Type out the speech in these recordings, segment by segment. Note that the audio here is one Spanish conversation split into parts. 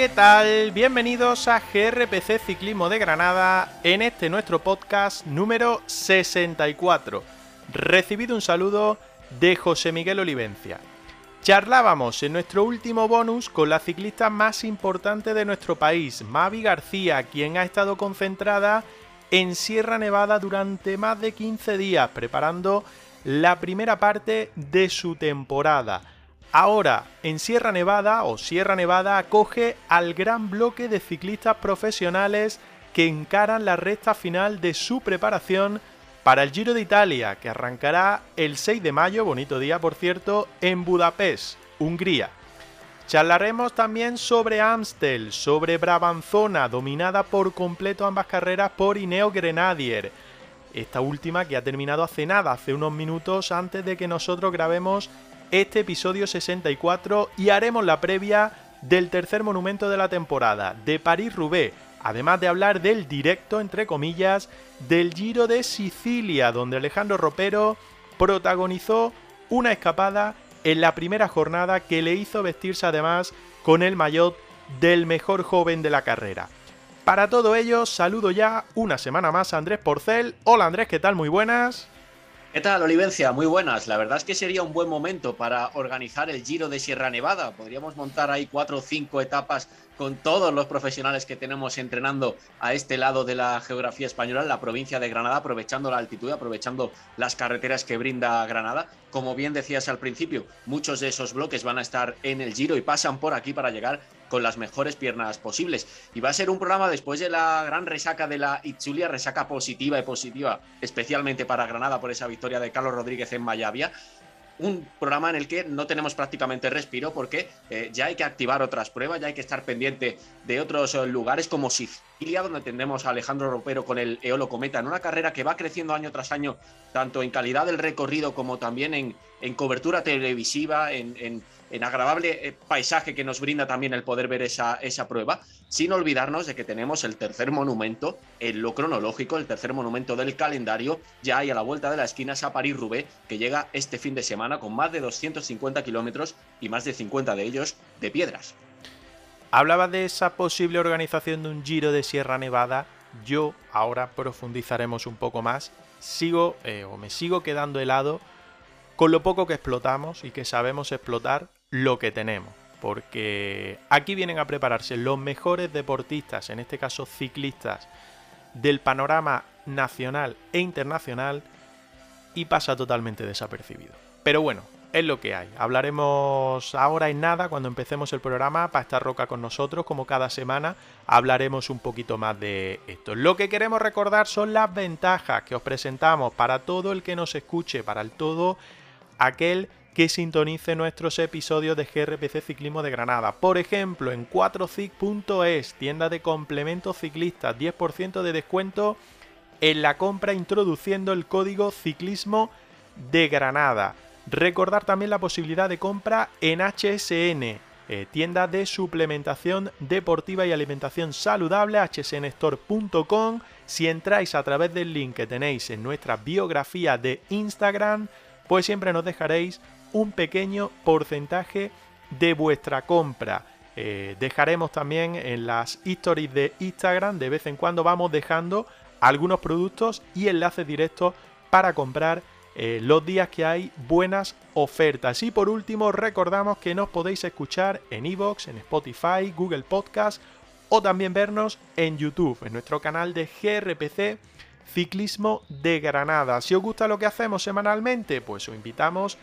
¿Qué tal? Bienvenidos a GRPC Ciclismo de Granada en este nuestro podcast número 64. Recibido un saludo de José Miguel Olivencia. Charlábamos en nuestro último bonus con la ciclista más importante de nuestro país, Mavi García, quien ha estado concentrada en Sierra Nevada durante más de 15 días preparando la primera parte de su temporada. Ahora, en Sierra Nevada o Sierra Nevada acoge al gran bloque de ciclistas profesionales que encaran la recta final de su preparación para el Giro de Italia, que arrancará el 6 de mayo, bonito día por cierto, en Budapest, Hungría. Charlaremos también sobre Amstel, sobre Brabanzona, dominada por completo ambas carreras por Ineo Grenadier. Esta última que ha terminado hace nada, hace unos minutos antes de que nosotros grabemos este episodio 64 y haremos la previa del tercer monumento de la temporada, de París-Roubaix, además de hablar del directo, entre comillas, del Giro de Sicilia, donde Alejandro Ropero protagonizó una escapada en la primera jornada que le hizo vestirse además con el maillot del mejor joven de la carrera. Para todo ello, saludo ya una semana más a Andrés Porcel. Hola Andrés, ¿qué tal? Muy buenas. ¿Qué tal, Olivencia? Muy buenas. La verdad es que sería un buen momento para organizar el Giro de Sierra Nevada. Podríamos montar ahí cuatro o cinco etapas con todos los profesionales que tenemos entrenando a este lado de la geografía española, en la provincia de Granada, aprovechando la altitud, aprovechando las carreteras que brinda Granada. Como bien decías al principio, muchos de esos bloques van a estar en el Giro y pasan por aquí para llegar con las mejores piernas posibles. Y va a ser un programa después de la gran resaca de la Itzulia, resaca positiva y positiva, especialmente para Granada por esa victoria de Carlos Rodríguez en Mayavia un programa en el que no tenemos prácticamente respiro porque eh, ya hay que activar otras pruebas, ya hay que estar pendiente de otros eh, lugares como Sicilia, donde tendremos a Alejandro Ropero con el Eolo Cometa, en una carrera que va creciendo año tras año, tanto en calidad del recorrido como también en, en cobertura televisiva, en, en en agradable eh, paisaje que nos brinda también el poder ver esa, esa prueba, sin olvidarnos de que tenemos el tercer monumento en lo cronológico, el tercer monumento del calendario, ya hay a la vuelta de la esquina a París-Roubaix, que llega este fin de semana con más de 250 kilómetros y más de 50 de ellos de piedras. Hablaba de esa posible organización de un Giro de Sierra Nevada. Yo ahora profundizaremos un poco más. Sigo eh, o me sigo quedando helado con lo poco que explotamos y que sabemos explotar lo que tenemos. Porque aquí vienen a prepararse los mejores deportistas, en este caso ciclistas, del panorama nacional e internacional y pasa totalmente desapercibido. Pero bueno, es lo que hay. Hablaremos ahora en nada cuando empecemos el programa para estar Roca con nosotros, como cada semana hablaremos un poquito más de esto. Lo que queremos recordar son las ventajas que os presentamos para todo el que nos escuche, para el todo aquel que sintonice nuestros episodios de GRPC Ciclismo de Granada. Por ejemplo, en 4cic.es, tienda de complementos ciclistas, 10% de descuento en la compra introduciendo el código ciclismo de Granada. Recordar también la posibilidad de compra en HSN, eh, tienda de suplementación deportiva y alimentación saludable, hsnstore.com. Si entráis a través del link que tenéis en nuestra biografía de Instagram, pues siempre nos dejaréis un pequeño porcentaje de vuestra compra. Eh, dejaremos también en las stories de Instagram, de vez en cuando vamos dejando algunos productos y enlaces directos para comprar eh, los días que hay buenas ofertas. Y por último, recordamos que nos podéis escuchar en iVoox, en Spotify, Google Podcast o también vernos en YouTube, en nuestro canal de GRPC Ciclismo de Granada. Si os gusta lo que hacemos semanalmente, pues os invitamos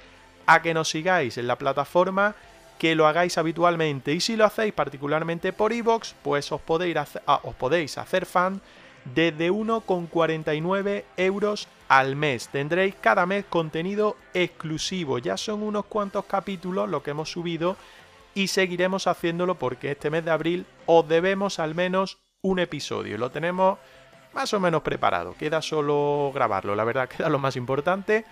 que nos sigáis en la plataforma que lo hagáis habitualmente y si lo hacéis particularmente por iVoox, pues os podéis, hacer, ah, hacer fan desde 1,49 euros al mes. Tendréis cada mes contenido exclusivo, ya son unos cuantos capítulos lo que hemos subido y seguiremos haciéndolo porque este mes de abril os debemos al menos un episodio. Lo tenemos más o menos preparado. Queda solo grabarlo, la verdad queda lo más importante,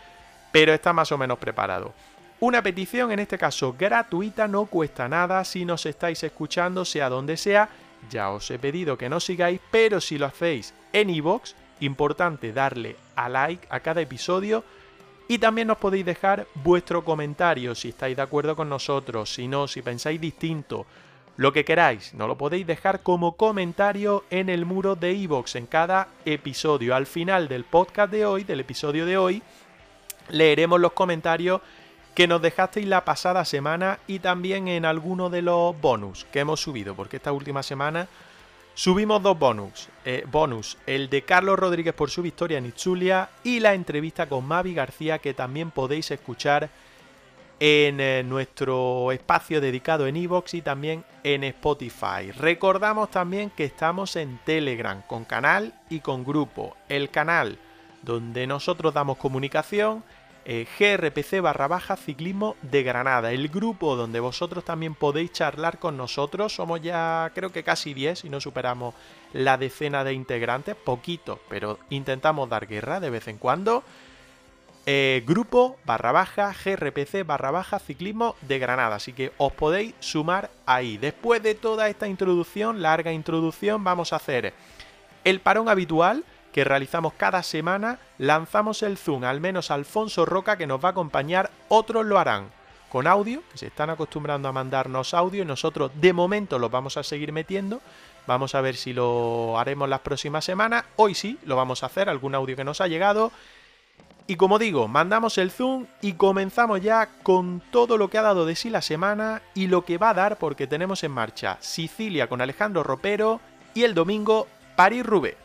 pero está más o menos preparado. Una petición, en este caso gratuita, no cuesta nada si nos estáis escuchando, sea donde sea. Ya os he pedido que nos sigáis, pero si lo hacéis en iVoox, importante darle a like a cada episodio y también nos podéis dejar vuestro comentario si estáis de acuerdo con nosotros, si no, si pensáis distinto, lo que queráis, nos lo podéis dejar como comentario en el muro de iVoox en cada episodio. Al final del podcast de hoy, del episodio de hoy, leeremos los comentarios que nos dejasteis la pasada semana y también en alguno de los bonus que hemos subido, porque esta última semana subimos dos bonus. Eh, bonus, el de Carlos Rodríguez por su victoria en Itzulia y la entrevista con Mavi García que también podéis escuchar en eh, nuestro espacio dedicado en Evox y también en Spotify. Recordamos también que estamos en Telegram con canal y con grupo. El canal donde nosotros damos comunicación eh, GRPC barra baja ciclismo de Granada, el grupo donde vosotros también podéis charlar con nosotros. Somos ya creo que casi 10 y no superamos la decena de integrantes, poquito, pero intentamos dar guerra de vez en cuando. Eh, grupo barra baja GRPC barra baja ciclismo de Granada. Así que os podéis sumar ahí. Después de toda esta introducción, larga introducción, vamos a hacer el parón habitual que realizamos cada semana, lanzamos el Zoom, al menos Alfonso Roca que nos va a acompañar, otros lo harán con audio, que se están acostumbrando a mandarnos audio y nosotros de momento los vamos a seguir metiendo. Vamos a ver si lo haremos las próximas semanas. Hoy sí, lo vamos a hacer, algún audio que nos ha llegado. Y como digo, mandamos el zoom y comenzamos ya con todo lo que ha dado de sí la semana y lo que va a dar porque tenemos en marcha Sicilia con Alejandro Ropero y el domingo París-Roubaix.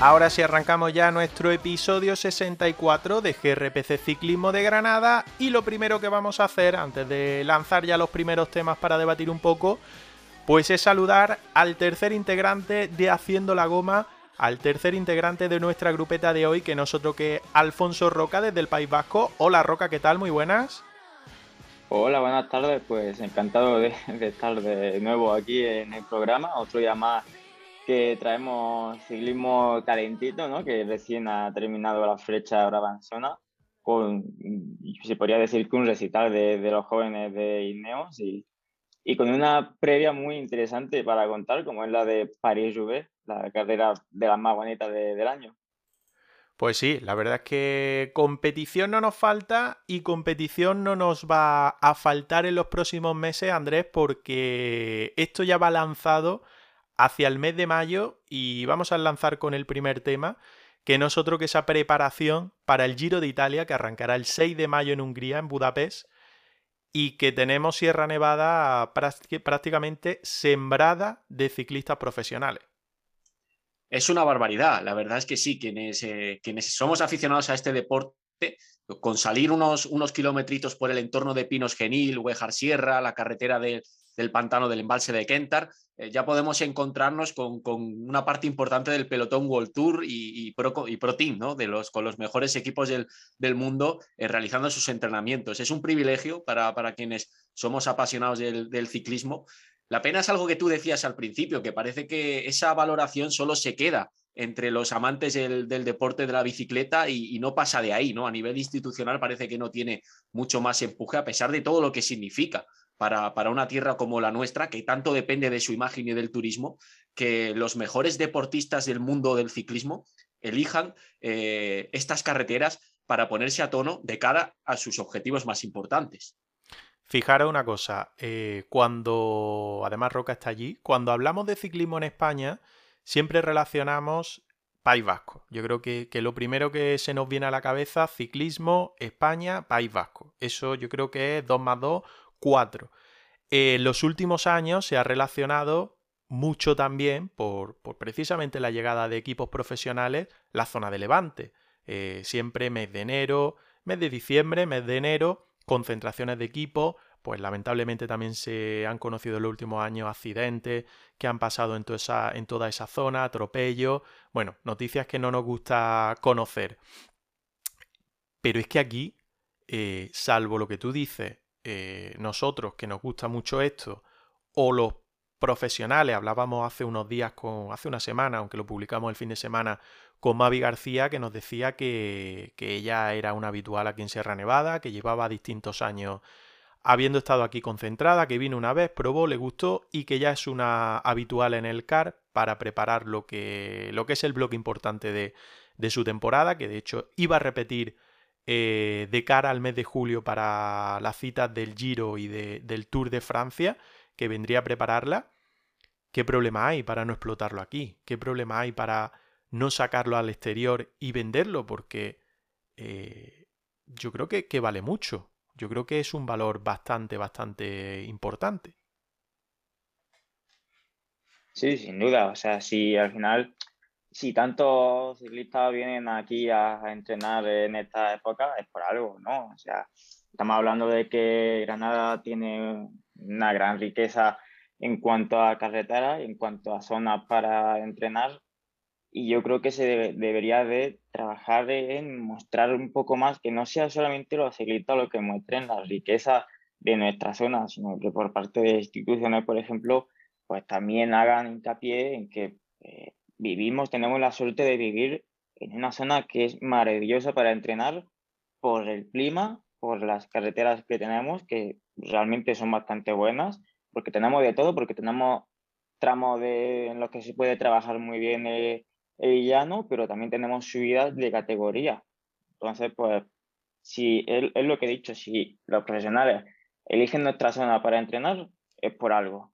Ahora sí arrancamos ya nuestro episodio 64 de GRPC Ciclismo de Granada. Y lo primero que vamos a hacer antes de lanzar ya los primeros temas para debatir un poco, pues es saludar al tercer integrante de Haciendo la Goma, al tercer integrante de nuestra grupeta de hoy, que nosotros que Alfonso Roca desde el País Vasco. Hola Roca, ¿qué tal? Muy buenas. Hola, buenas tardes. Pues encantado de, de estar de nuevo aquí en el programa. Otro día más que traemos ciclismo calentito, ¿no? Que recién ha terminado la flecha Brabanzona con, se podría decir que un recital de, de los jóvenes de Ineos y, y con una previa muy interesante para contar, como es la de París-Roubaix, la carrera de las más bonitas de- del año. Pues sí, la verdad es que competición no nos falta y competición no nos va a faltar en los próximos meses, Andrés, porque esto ya va lanzado hacia el mes de mayo y vamos a lanzar con el primer tema, que no es otro que esa preparación para el Giro de Italia, que arrancará el 6 de mayo en Hungría, en Budapest, y que tenemos Sierra Nevada prácti- prácticamente sembrada de ciclistas profesionales. Es una barbaridad, la verdad es que sí, quienes, eh, quienes somos aficionados a este deporte, con salir unos, unos kilometritos por el entorno de Pinos Genil, Huejar Sierra, la carretera de- del pantano del embalse de Kentar, eh, ya podemos encontrarnos con, con una parte importante del pelotón World Tour y, y Pro, y Pro Team, ¿no? de los, con los mejores equipos del, del mundo eh, realizando sus entrenamientos. Es un privilegio para, para quienes somos apasionados del, del ciclismo la pena es algo que tú decías al principio, que parece que esa valoración solo se queda entre los amantes del, deporte de la bicicleta y, no pasa de ahí, ¿no? A nivel institucional parece que no tiene mucho más empuje a pesar de todo lo que significa para, para una tierra como la nuestra, que tanto depende de su imagen y del turismo, que los mejores deportistas del mundo del ciclismo elijan eh, estas carreteras para ponerse a tono de cara a sus objetivos más importantes. Fijaros una cosa, eh, cuando, además Roca está allí, cuando hablamos de ciclismo en España, siempre relacionamos País Vasco. Yo creo que, lo primero que se nos viene a la cabeza, ciclismo, España, País Vasco. Eso yo creo que es 2 más 2, 4. En los últimos años se ha relacionado mucho también por, precisamente la llegada de equipos profesionales la zona de Levante. Eh, siempre mes de enero, mes de diciembre, mes de enero, concentraciones de equipos, pues lamentablemente también se han conocido en los últimos años accidentes que han pasado en toda esa, en toda esa zona, atropellos, bueno, noticias que no nos gusta conocer. Pero es que aquí, eh, salvo lo que tú dices, eh, nosotros que nos gusta mucho esto, o los profesionales, hablábamos hace unos días, con, hace una semana, aunque lo publicamos el fin de semana, con Mavi García, que nos decía que, que ella era una habitual aquí en Sierra Nevada, que llevaba distintos años habiendo estado aquí concentrada, que vino una vez, probó, le gustó y que ya es una habitual en el CAR para preparar lo que, lo que es el bloque importante de, de, su temporada, que de hecho iba a repetir eh, de cara al mes de julio para las citas del Giro y de, del Tour de Francia, que vendría a prepararla. ¿Qué problema hay para no explotarlo aquí? ¿Qué problema hay para no sacarlo al exterior y venderlo? Porque eh, yo creo que, que vale mucho. Yo creo que es un valor bastante, bastante importante. Sí, sin duda. O sea, si al final, si tantos ciclistas vienen aquí a, entrenar en esta época, es por algo, ¿no? O sea, estamos hablando de que Granada tiene una gran riqueza en cuanto a carreteras, en cuanto a zonas para entrenar y yo creo que se debería de trabajar en mostrar un poco más que no sea solamente los ciclistas los que muestren la riqueza de nuestra zona, sino que por parte de instituciones, por ejemplo, pues también hagan hincapié en que eh, vivimos, tenemos la suerte de vivir en una zona que es maravillosa para entrenar por el clima, por las carreteras que tenemos, que realmente son bastante buenas, porque tenemos de todo, porque tenemos tramos de, en los que se puede trabajar muy bien eh, el llano, pero también tenemos subidas de categoría. Entonces, pues, si es, lo que he dicho, si los profesionales eligen nuestra zona para entrenar, es por algo.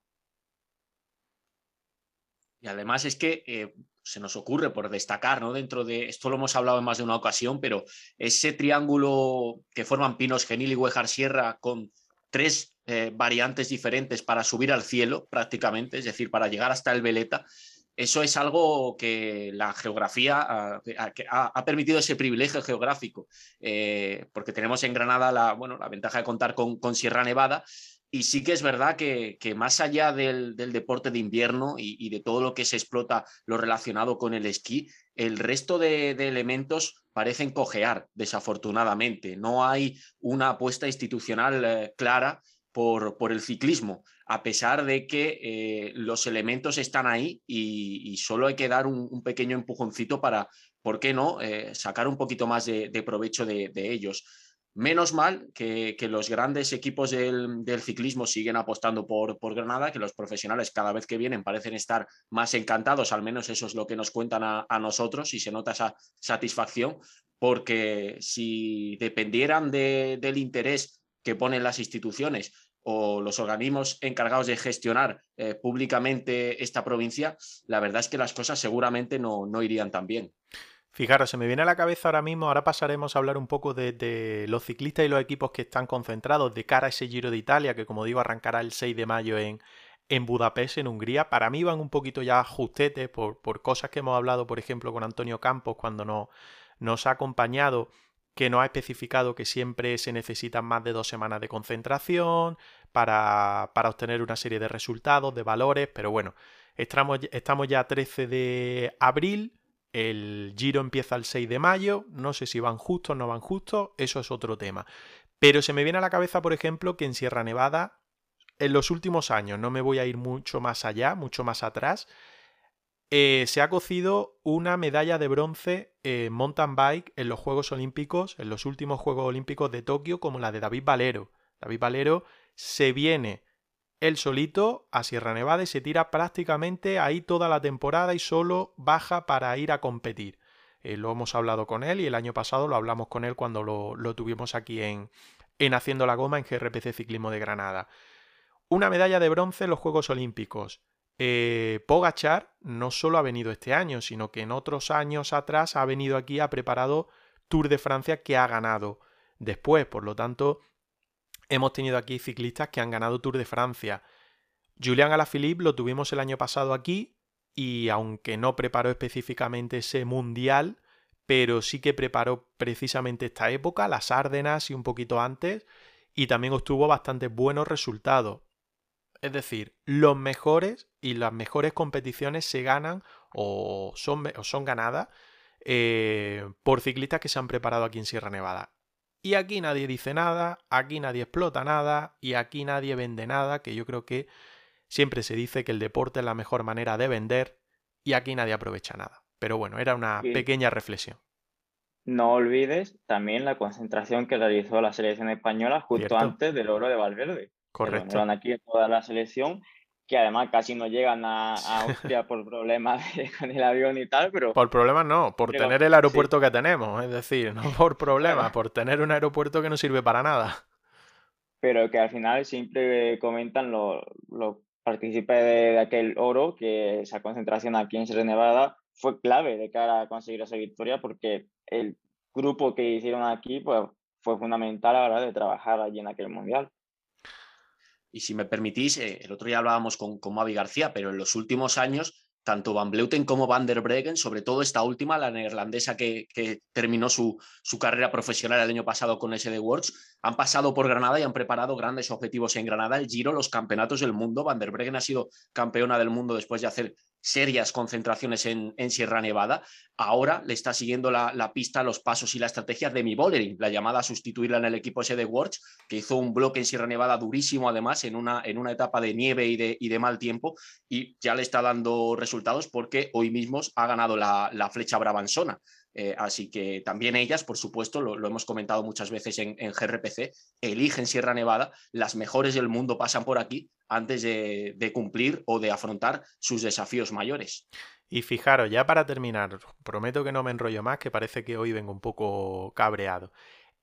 Y además es que eh, se nos ocurre por destacar, ¿no? Dentro de, esto lo hemos hablado en más de una ocasión, pero ese triángulo que forman Pinos, Genil y Huejar Sierra con tres eh, variantes diferentes para subir al cielo prácticamente, es decir, para llegar hasta el Veleta, eso es algo que la geografía ha, permitido ese privilegio geográfico, eh, porque tenemos en Granada la, bueno, la ventaja de contar con, Sierra Nevada. Y sí que es verdad que, más allá del, deporte de invierno y, de todo lo que se explota lo relacionado con el esquí, el resto de, elementos parecen cojear, desafortunadamente. No hay una apuesta institucional eh, clara por, el ciclismo a pesar de que eh, los elementos están ahí y, solo hay que dar un, pequeño empujoncito para, ¿por qué no?, eh, sacar un poquito más de, provecho de, ellos. Menos mal que, los grandes equipos del, ciclismo siguen apostando por, Granada, que los profesionales cada vez que vienen parecen estar más encantados, al menos eso es lo que nos cuentan a nosotros y se nota esa satisfacción, porque si dependieran del interés que ponen las instituciones o los organismos encargados de gestionar eh, públicamente esta provincia, la verdad es que las cosas seguramente no, no, irían tan bien. Fijaros, se me viene a la cabeza ahora mismo, ahora pasaremos a hablar un poco de, los ciclistas y los equipos que están concentrados de cara a ese Giro de Italia, que como digo arrancará el 6 de mayo en, en Budapest, en Hungría. Para mí van un poquito ya justetes por, por cosas que hemos hablado, por ejemplo, con Antonio Campos cuando no, nos ha acompañado que nos ha especificado que siempre se necesitan más de dos semanas de concentración para, obtener una serie de resultados, de valores, pero bueno, estamos, estamos ya a 13 de abril, el giro empieza el 6 de mayo, no sé si van justos o no van justos, eso es otro tema. Pero se me viene a la cabeza, por ejemplo, que en Sierra Nevada, en los últimos años, no me voy a ir mucho más allá, mucho más atrás, eh, se ha cocido una medalla de bronce en mountain bike en los Juegos Olímpicos, en los últimos Juegos Olímpicos de Tokio, como la de David Valero. David Valero se viene él solito a Sierra Nevada y se tira prácticamente ahí toda la temporada y solo baja para ir a competir. Eh, lo hemos hablado con él y el año pasado lo hablamos con él cuando lo, tuvimos aquí en, en Haciendo la Goma en GRPC Ciclismo de Granada. Una medalla de bronce en los Juegos Olímpicos. Eh, Pogachar no solo ha venido este año, sino que en otros años atrás ha venido aquí, ha preparado Tour de Francia que ha ganado después. Por lo tanto, hemos tenido aquí ciclistas que han ganado Tour de Francia. Julián Alaphilippe lo tuvimos el año pasado aquí y aunque no preparó específicamente ese mundial, pero sí que preparó precisamente esta época, las Árdenas y un poquito antes, y también obtuvo bastantes buenos resultados. Es decir, los mejores y las mejores competiciones se ganan o son, son ganadas eh, por ciclistas que se han preparado aquí en Sierra Nevada. Y aquí nadie dice nada, aquí nadie explota nada y aquí nadie vende nada, que yo creo que siempre se dice que el deporte es la mejor manera de vender y aquí nadie aprovecha nada. Pero bueno, era una pequeña reflexión. No olvides también la concentración que realizó la selección española justo antes del oro de Valverde. Correcto. aquí toda la selección que además casi no llegan a, Austria por problemas con el avión y tal, pero... Por problemas no, por tener el aeropuerto que tenemos, es decir, no por problemas, por tener un aeropuerto que no sirve para nada. Pero que al final siempre comentan los, los partícipes de, aquel oro, que esa concentración aquí en Sierra Nevada fue clave de cara a conseguir esa victoria, porque el grupo que hicieron aquí pues, fue fundamental a la hora de trabajar allí en aquel mundial. Y si me permitís, eh, el otro día hablábamos con, con Mavi García, pero en los últimos años, tanto Van Bleuten como Van der Breggen, sobre todo esta última, la neerlandesa que, terminó su, su, carrera profesional el año pasado con SD Works, han pasado por Granada y han preparado grandes objetivos en Granada, el Giro, los campeonatos del mundo. Van der Breggen ha sido campeona del mundo después de hacer serias concentraciones en, Sierra Nevada. Ahora le está siguiendo la, pista, los pasos y la estrategia de mi Bollering, la llamada a sustituirla en el equipo ese de Works, que hizo un bloque en Sierra Nevada durísimo, además, en una, en una etapa de nieve y de, y de, mal tiempo, y ya le está dando resultados porque hoy mismo ha ganado la, la flecha Brabanzona. Eh, así que también ellas, por supuesto, lo, hemos comentado muchas veces en, GRPC, eligen Sierra Nevada, las mejores del mundo pasan por aquí antes de, cumplir o de afrontar sus desafíos mayores. Y fijaros, ya para terminar, prometo que no me enrollo más, que parece que hoy vengo un poco cabreado.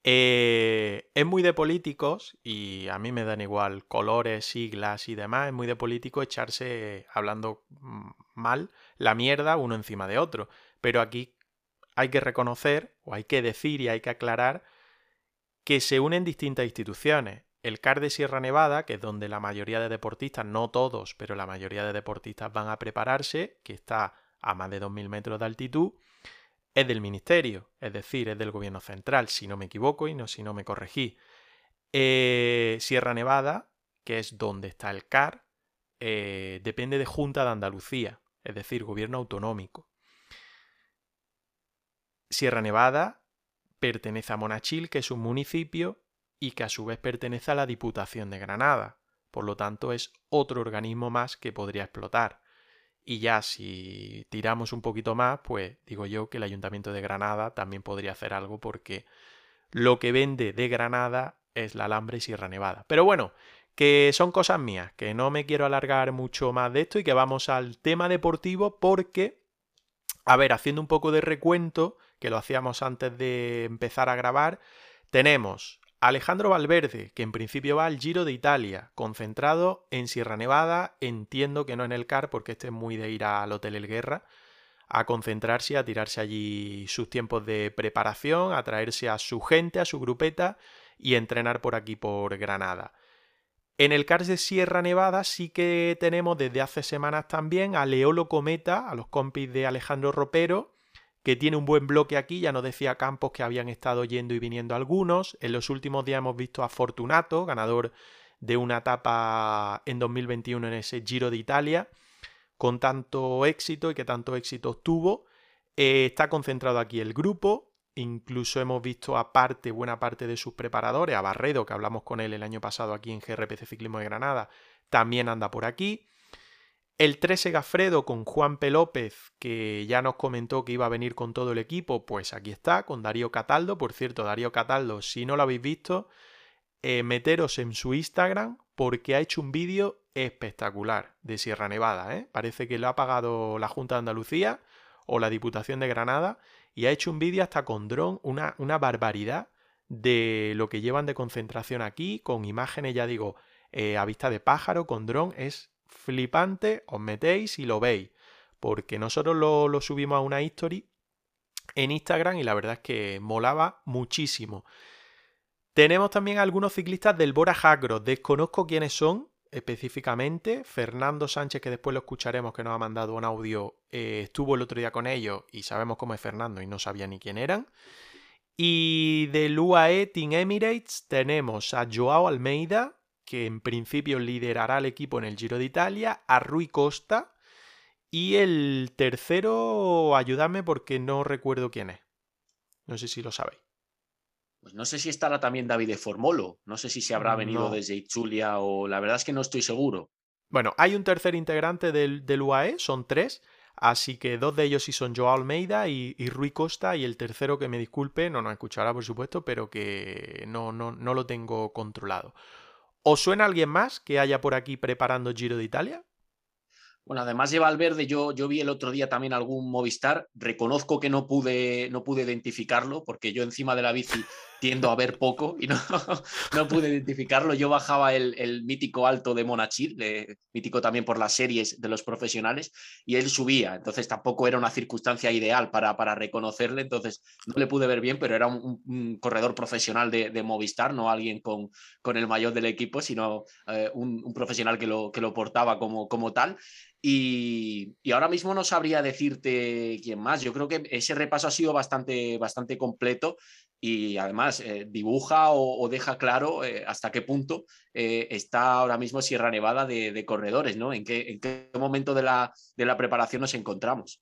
Eh, es muy de políticos, y a mí me dan igual colores, siglas y demás, es muy de político echarse, hablando mm, mal, la mierda uno encima de otro. Pero aquí hay que reconocer, o hay que decir y hay que aclarar, que se unen distintas instituciones. El CAR de Sierra Nevada, que es donde la mayoría de deportistas, no todos, pero la mayoría de deportistas van a prepararse, que está a más de 2.000 metros de altitud, es del ministerio, es decir, es del gobierno central, si no me equivoco y no si no me corregí. Eh, Sierra Nevada, que es donde está el CAR, eh, depende de Junta de Andalucía, es decir, gobierno autonómico. Sierra Nevada pertenece a Monachil, que es un municipio y que a su vez pertenece a la Diputación de Granada. Por lo tanto, es otro organismo más que podría explotar. Y ya si tiramos un poquito más, pues digo yo que el Ayuntamiento de Granada también podría hacer algo porque lo que vende de Granada es la alambre Sierra Nevada. Pero bueno, que son cosas mías, que no me quiero alargar mucho más de esto y que vamos al tema deportivo porque, a ver, haciendo un poco de recuento, que lo hacíamos antes de empezar a grabar, tenemos Alejandro Valverde, que en principio va al Giro de Italia, concentrado en Sierra Nevada, entiendo que no en el CAR, porque este es muy de ir al Hotel El Guerra, a concentrarse, a tirarse allí sus tiempos de preparación, a traerse a su gente, a su grupeta y entrenar por aquí, por Granada. En el CAR de Sierra Nevada sí que tenemos desde hace semanas también a Leolo Cometa, a los compis de Alejandro Ropero, que tiene un buen bloque aquí, ya nos decía Campos que habían estado yendo y viniendo algunos, en los últimos días hemos visto a Fortunato, ganador de una etapa en 2021 en ese Giro de Italia, con tanto éxito y que tanto éxito obtuvo. Eh, está concentrado aquí el grupo, incluso hemos visto buena parte de sus preparadores, a Barredo, que hablamos con él el año pasado aquí en GRPC Ciclismo de Granada, también anda por aquí. El 13 Gafredo con Juan P. López, que ya nos comentó que iba a venir con todo el equipo, pues aquí está, con Darío Cataldo. Por cierto, Darío Cataldo, si no lo habéis visto, eh, meteros en su Instagram porque ha hecho un vídeo espectacular de Sierra Nevada. ¿eh? Parece que lo ha pagado la Junta de Andalucía o la Diputación de Granada y ha hecho un vídeo hasta con dron, una, una barbaridad de lo que llevan de concentración aquí, con imágenes, ya digo, eh, a vista de pájaro, con dron. Es flipante, os metéis y lo veis. Porque nosotros lo, lo subimos a una history en Instagram y la verdad es que molaba muchísimo. Tenemos también algunos ciclistas del Bora Hagro. Desconozco quiénes son específicamente. Fernando Sánchez, que después lo escucharemos, que nos ha mandado un audio, eh, estuvo el otro día con ellos y sabemos cómo es Fernando y no sabía ni quién eran. Y del UAE Team Emirates tenemos a Joao Almeida, que en principio liderará el equipo en el Giro de Italia, a Rui Costa y el tercero, ayudadme porque no recuerdo quién es. No sé si lo sabéis. Pues no sé si estará también David de Formolo, no sé si se habrá venido desde Itzulia o la verdad es que no estoy seguro. Bueno, hay un tercer integrante del, del UAE, son tres, así que dos de ellos sí son Joao Almeida y, Rui Costa y el tercero que me disculpe, no nos escuchará por supuesto, pero que no, no, no lo tengo controlado. ¿Os suena alguien más que haya por aquí preparando Giro de Italia? Bueno, además de Valverde, yo, yo vi el otro día también algún Movistar. Reconozco que no pude, no pude identificarlo porque yo encima de la bici tiendo a ver poco y no, no pude identificarlo. Yo bajaba el, mítico alto de Monachil, mítico también por las series de los profesionales, y él subía. Entonces tampoco era una circunstancia ideal para, para reconocerle. Entonces no le pude ver bien, pero era un, corredor profesional de, Movistar, no alguien con, con el mayor del equipo, sino eh, un, profesional que lo, que lo portaba como, como tal. Y, ahora mismo no sabría decirte quién más. Yo creo que ese repaso ha sido bastante, bastante completo y además eh, dibuja o, deja claro eh, hasta qué punto eh, está ahora mismo Sierra Nevada de, corredores, ¿no? ¿En qué, en qué momento de la, de la, preparación nos encontramos?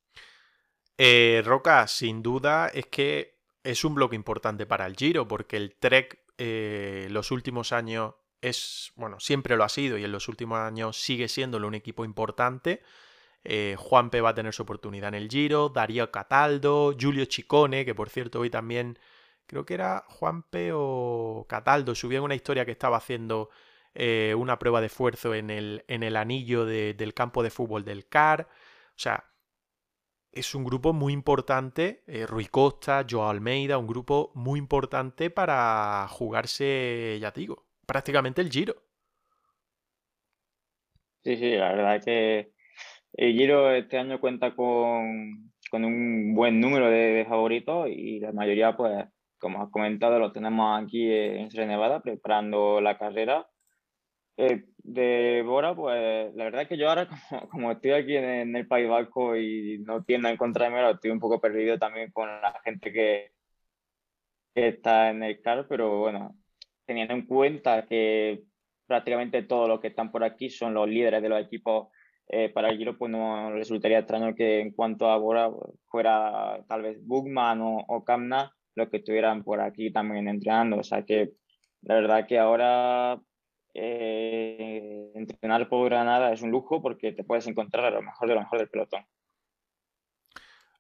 Roca, sin duda es que es un bloque importante para el Giro porque el Trek los últimos años es, bueno, siempre lo ha sido y en los últimos años sigue siéndolo un equipo importante. Eh, Juanpe va a tener su oportunidad en el Giro, Darío Cataldo, Julio Chicone, que por cierto hoy también, creo que era Juanpe o Cataldo, subían una historia que estaba haciendo eh, una prueba de esfuerzo en el, en el anillo del campo de fútbol del CAR. O sea, es un grupo muy importante, eh, Costa, Joao Almeida, un grupo muy importante para jugarse, ya digo, prácticamente el Giro. Sí, sí, la verdad es que el Giro este año cuenta con, un buen número de, favoritos y la mayoría, pues, como has comentado, lo tenemos aquí en Sierra Nevada preparando la carrera. Eh, de Bora, pues la verdad es que yo ahora, como, estoy aquí en, el País Vasco y no tiendo a encontrarme, estoy un poco perdido también con la gente que, que está en el CAR, pero bueno, teniendo en cuenta que prácticamente todos los que están por aquí son los líderes de los equipos eh, para el Giro, pues no resultaría extraño que en cuanto a Bora fuera tal vez Bugman o, o los que estuvieran por aquí también entrenando. O sea que la verdad que ahora eh, entrenar por Granada es un lujo porque te puedes encontrar a lo mejor de lo mejor del pelotón.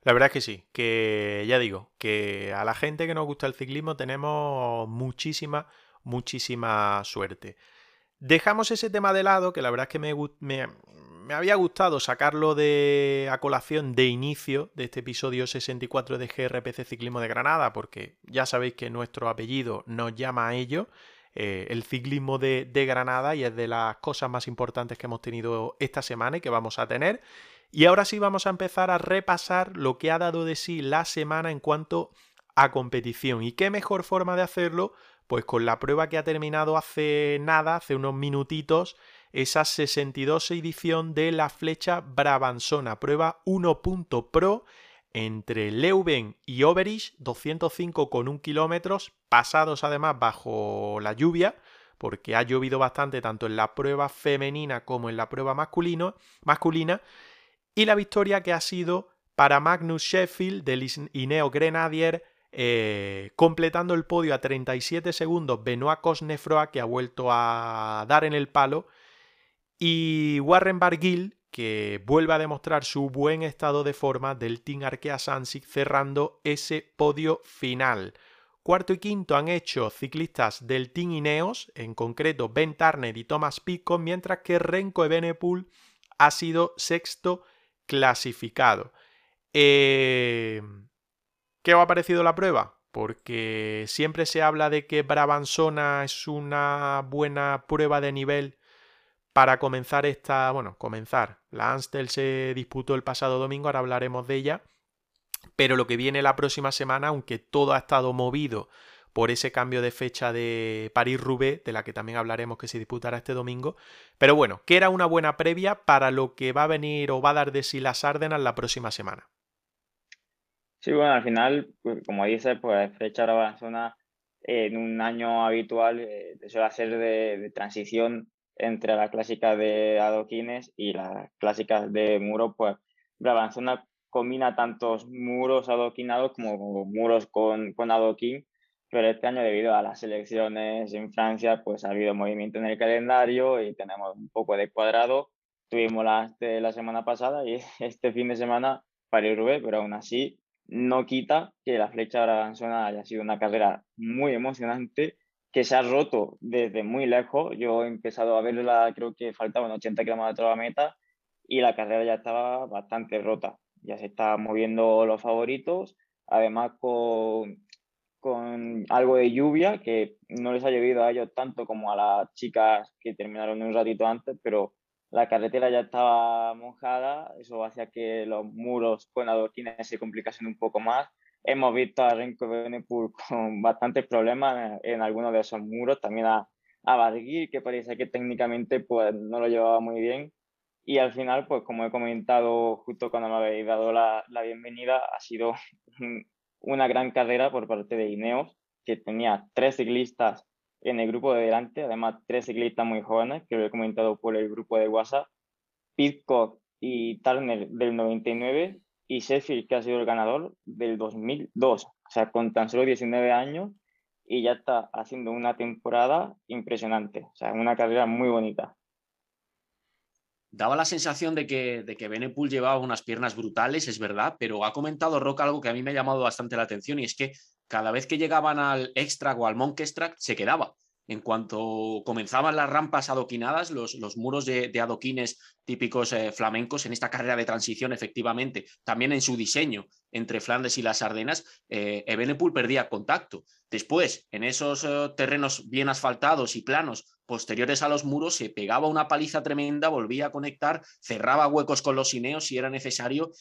La verdad es que sí, que ya digo, que a la gente que nos gusta el ciclismo tenemos muchísima, muchísima suerte. Dejamos ese tema de lado, que la verdad es que me, me, había gustado sacarlo de a colación de inicio de este episodio 64 de GRPC Ciclismo de Granada, porque ya sabéis que nuestro apellido nos llama a ello, eh, el ciclismo de, de Granada, y es de las cosas más importantes que hemos tenido esta semana y que vamos a tener. Y ahora sí vamos a empezar a repasar lo que ha dado de sí la semana en cuanto a competición. ¿Y qué mejor forma de hacerlo? Pues con la prueba que ha terminado hace nada, hace unos minutitos, esa 62 edición de la flecha Brabanzona, prueba 1.pro entre Leuven y Oberich, 205,1 kilómetros, pasados además bajo la lluvia, porque ha llovido bastante tanto en la prueba femenina como en la prueba masculina, y la victoria que ha sido para Magnus Sheffield del Ineo Grenadier eh, completando el podio a 37 segundos, Benoit Cosnefroa, que ha vuelto a dar en el palo, y Warren Barguil, que vuelve a demostrar su buen estado de forma del Team Arkea Sansic cerrando ese podio final. Cuarto y quinto han hecho ciclistas del Team Ineos, en concreto Ben Turner y Thomas Pico, mientras que Renko Evenepoel ha sido sexto clasificado. Eh, ¿Qué os ha parecido la prueba? Porque siempre se habla de que Brabanzona es una buena prueba de nivel para comenzar esta, bueno, comenzar. La Anstel se disputó el pasado domingo, ahora hablaremos de ella. Pero lo que viene la próxima semana, aunque todo ha estado movido por ese cambio de fecha de París-Roubaix, de la que también hablaremos que se disputará este domingo. Pero bueno, que era una buena previa para lo que va a venir o va a dar de sí las Árdenas la próxima semana. Sí, bueno, al final, pues, como dices, pues fecha Brabanzona en un año habitual eh, suele hacer de, de, transición entre las clásicas de adoquines y las clásicas de muro, pues Brabanzona combina tantos muros adoquinados como muros con, con adoquín, pero este año debido a las elecciones en Francia, pues ha habido movimiento en el calendario y tenemos un poco de cuadrado. Tuvimos de la semana pasada y este fin de semana para roubaix pero aún así no quita que la flecha Brabanzona haya sido una carrera muy emocionante que se ha roto desde muy lejos. Yo he empezado a verla, creo que faltaban 80 kilómetros a la meta y la carrera ya estaba bastante rota. Ya se estaban moviendo los favoritos, además con, con algo de lluvia, que no les ha llovido a ellos tanto como a las chicas que terminaron un ratito antes, pero la carretera ya estaba mojada, eso hacía que los muros con adoquines se complicasen un poco más hemos visto a Renko Benepur con bastantes problemas en, algunos de esos muros, también a, a que parece que técnicamente pues, no lo llevaba muy bien. Y al final, pues como he comentado justo cuando me habéis dado la, la bienvenida, ha sido una gran carrera por parte de Ineos, que tenía tres ciclistas en el grupo de delante, además tres ciclistas muy jóvenes, que lo he comentado por el grupo de WhatsApp, Pitcock y Turner del 99 y Sheffield, que ha sido el ganador del 2002, o sea, con tan solo 19 años y ya está haciendo una temporada impresionante, o sea, una carrera muy bonita. Daba la sensación de que, de que llevaba unas piernas brutales, es verdad, pero ha comentado Roca algo que a mí me ha llamado bastante la atención y es que cada vez que llegaban al extra o al monk extract se quedaba en cuanto comenzaban las rampas adoquinadas, los, muros de, adoquines típicos eh, flamencos en esta carrera de transición, efectivamente, también en su diseño entre Flandes y las Ardenas, eh, perdía contacto. Después, en esos eh, terrenos bien asfaltados y planos posteriores a los muros, se pegaba una paliza tremenda, volvía a conectar, cerraba huecos con los ineos si era necesario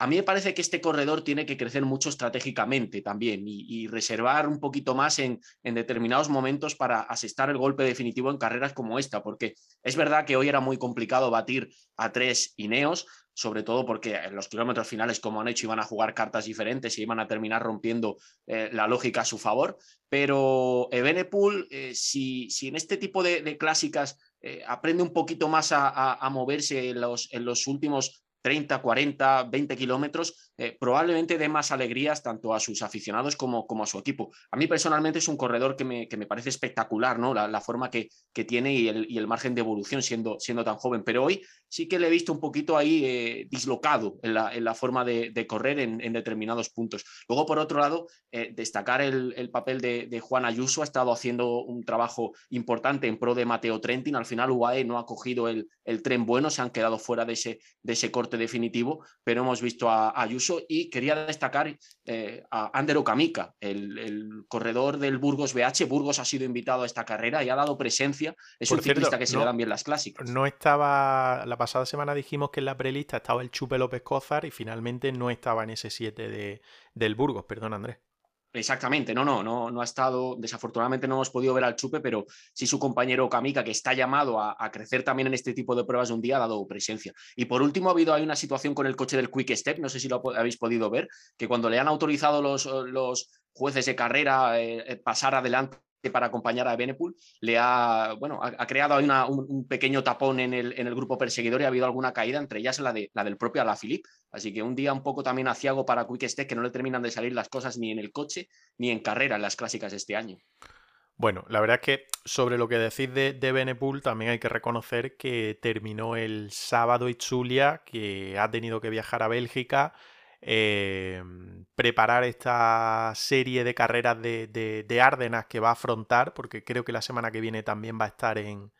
a mí me parece que este corredor tiene que crecer mucho estratégicamente también y, reservar un poquito más en, determinados momentos para asestar el golpe definitivo en carreras como esta, porque es verdad que hoy era muy complicado batir a tres Ineos, sobre todo porque en los kilómetros finales, como han hecho, iban a jugar cartas diferentes y iban a terminar rompiendo eh, la lógica a su favor. Pero Evenepoel, eh, si, si, en este tipo de, clásicas eh, aprende un poquito más a, moverse en los, en los últimos 30, 40, 20 kilómetros, eh, probablemente dé más alegrías tanto a sus aficionados como, como, a su equipo. A mí personalmente es un corredor que me, que me parece espectacular, ¿no? La, forma que, que tiene y el, y el, margen de evolución siendo, siendo tan joven, pero hoy sí que le he visto un poquito ahí eh, dislocado en la, en la, forma de, de correr en, en, determinados puntos. Luego, por otro lado, eh, destacar el, el papel de, de, Juan Ayuso, ha estado haciendo un trabajo importante en pro de Mateo Trentin, al final UAE no ha cogido el, el tren bueno, se han quedado fuera de ese, de ese corte definitivo, pero hemos visto a, Ayuso y quería destacar eh, a Ander Okamika, el, corredor del Burgos BH. Burgos ha sido invitado a esta carrera y ha dado presencia. Es un ciclista que se le dan bien las clásicas. No estaba, la pasada semana dijimos que en la prelista estaba el Chupe López Cózar y finalmente no estaba en ese 7 de, del Burgos, perdón Andrés. Exactamente, no, no, no, no ha estado, desafortunadamente no hemos podido ver al Chupe, pero sí su compañero Kamika, que está llamado a, crecer también en este tipo de pruebas de un día, ha dado presencia. Y por último, ha habido hay una situación con el coche del Quick Step, no sé si lo habéis podido ver, que cuando le han autorizado los, los jueces de carrera eh, eh, pasar adelante para acompañar a Benepool, le ha, bueno, ha, creado ahí un, pequeño tapón en el, en el, grupo perseguidor y ha habido alguna caída, entre ellas la, de, la del propio Alaphilippe. Así que un día un poco también aciago para Quick Step, que no le terminan de salir las cosas ni en el coche ni en carrera en las clásicas este año. Bueno, la verdad es que sobre lo que decís de, de Benepool también hay que reconocer que terminó el sábado Itzulia, que ha tenido que viajar a Bélgica, eh, preparar esta serie de carreras de, de, de, Árdenas que va a afrontar, porque creo que la semana que viene también va a estar en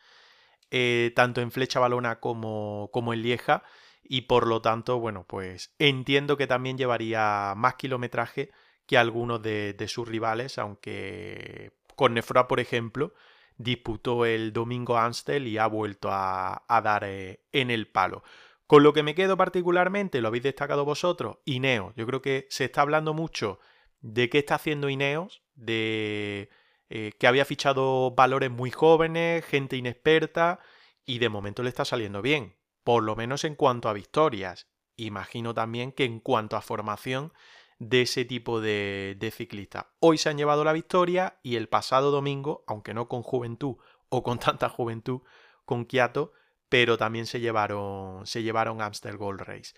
eh, tanto en Flecha Balona como, como en Lieja, y por lo tanto, bueno, pues entiendo que también llevaría más kilometraje que algunos de, de sus rivales, aunque Cornefroa, por ejemplo, disputó el domingo Amstel y ha vuelto a, a dar eh, en el palo. Con lo que me quedo particularmente, lo habéis destacado vosotros, Ineos. Yo creo que se está hablando mucho de qué está haciendo Ineos, de eh, que había fichado valores muy jóvenes, gente inexperta, y de momento le está saliendo bien, por lo menos en cuanto a victorias. Imagino también que en cuanto a formación de ese tipo de, de ciclistas. Hoy se han llevado la victoria y el pasado domingo, aunque no con juventud o con tanta juventud, con Kiato, pero también se llevaron, se llevaron Amstel Gold Race.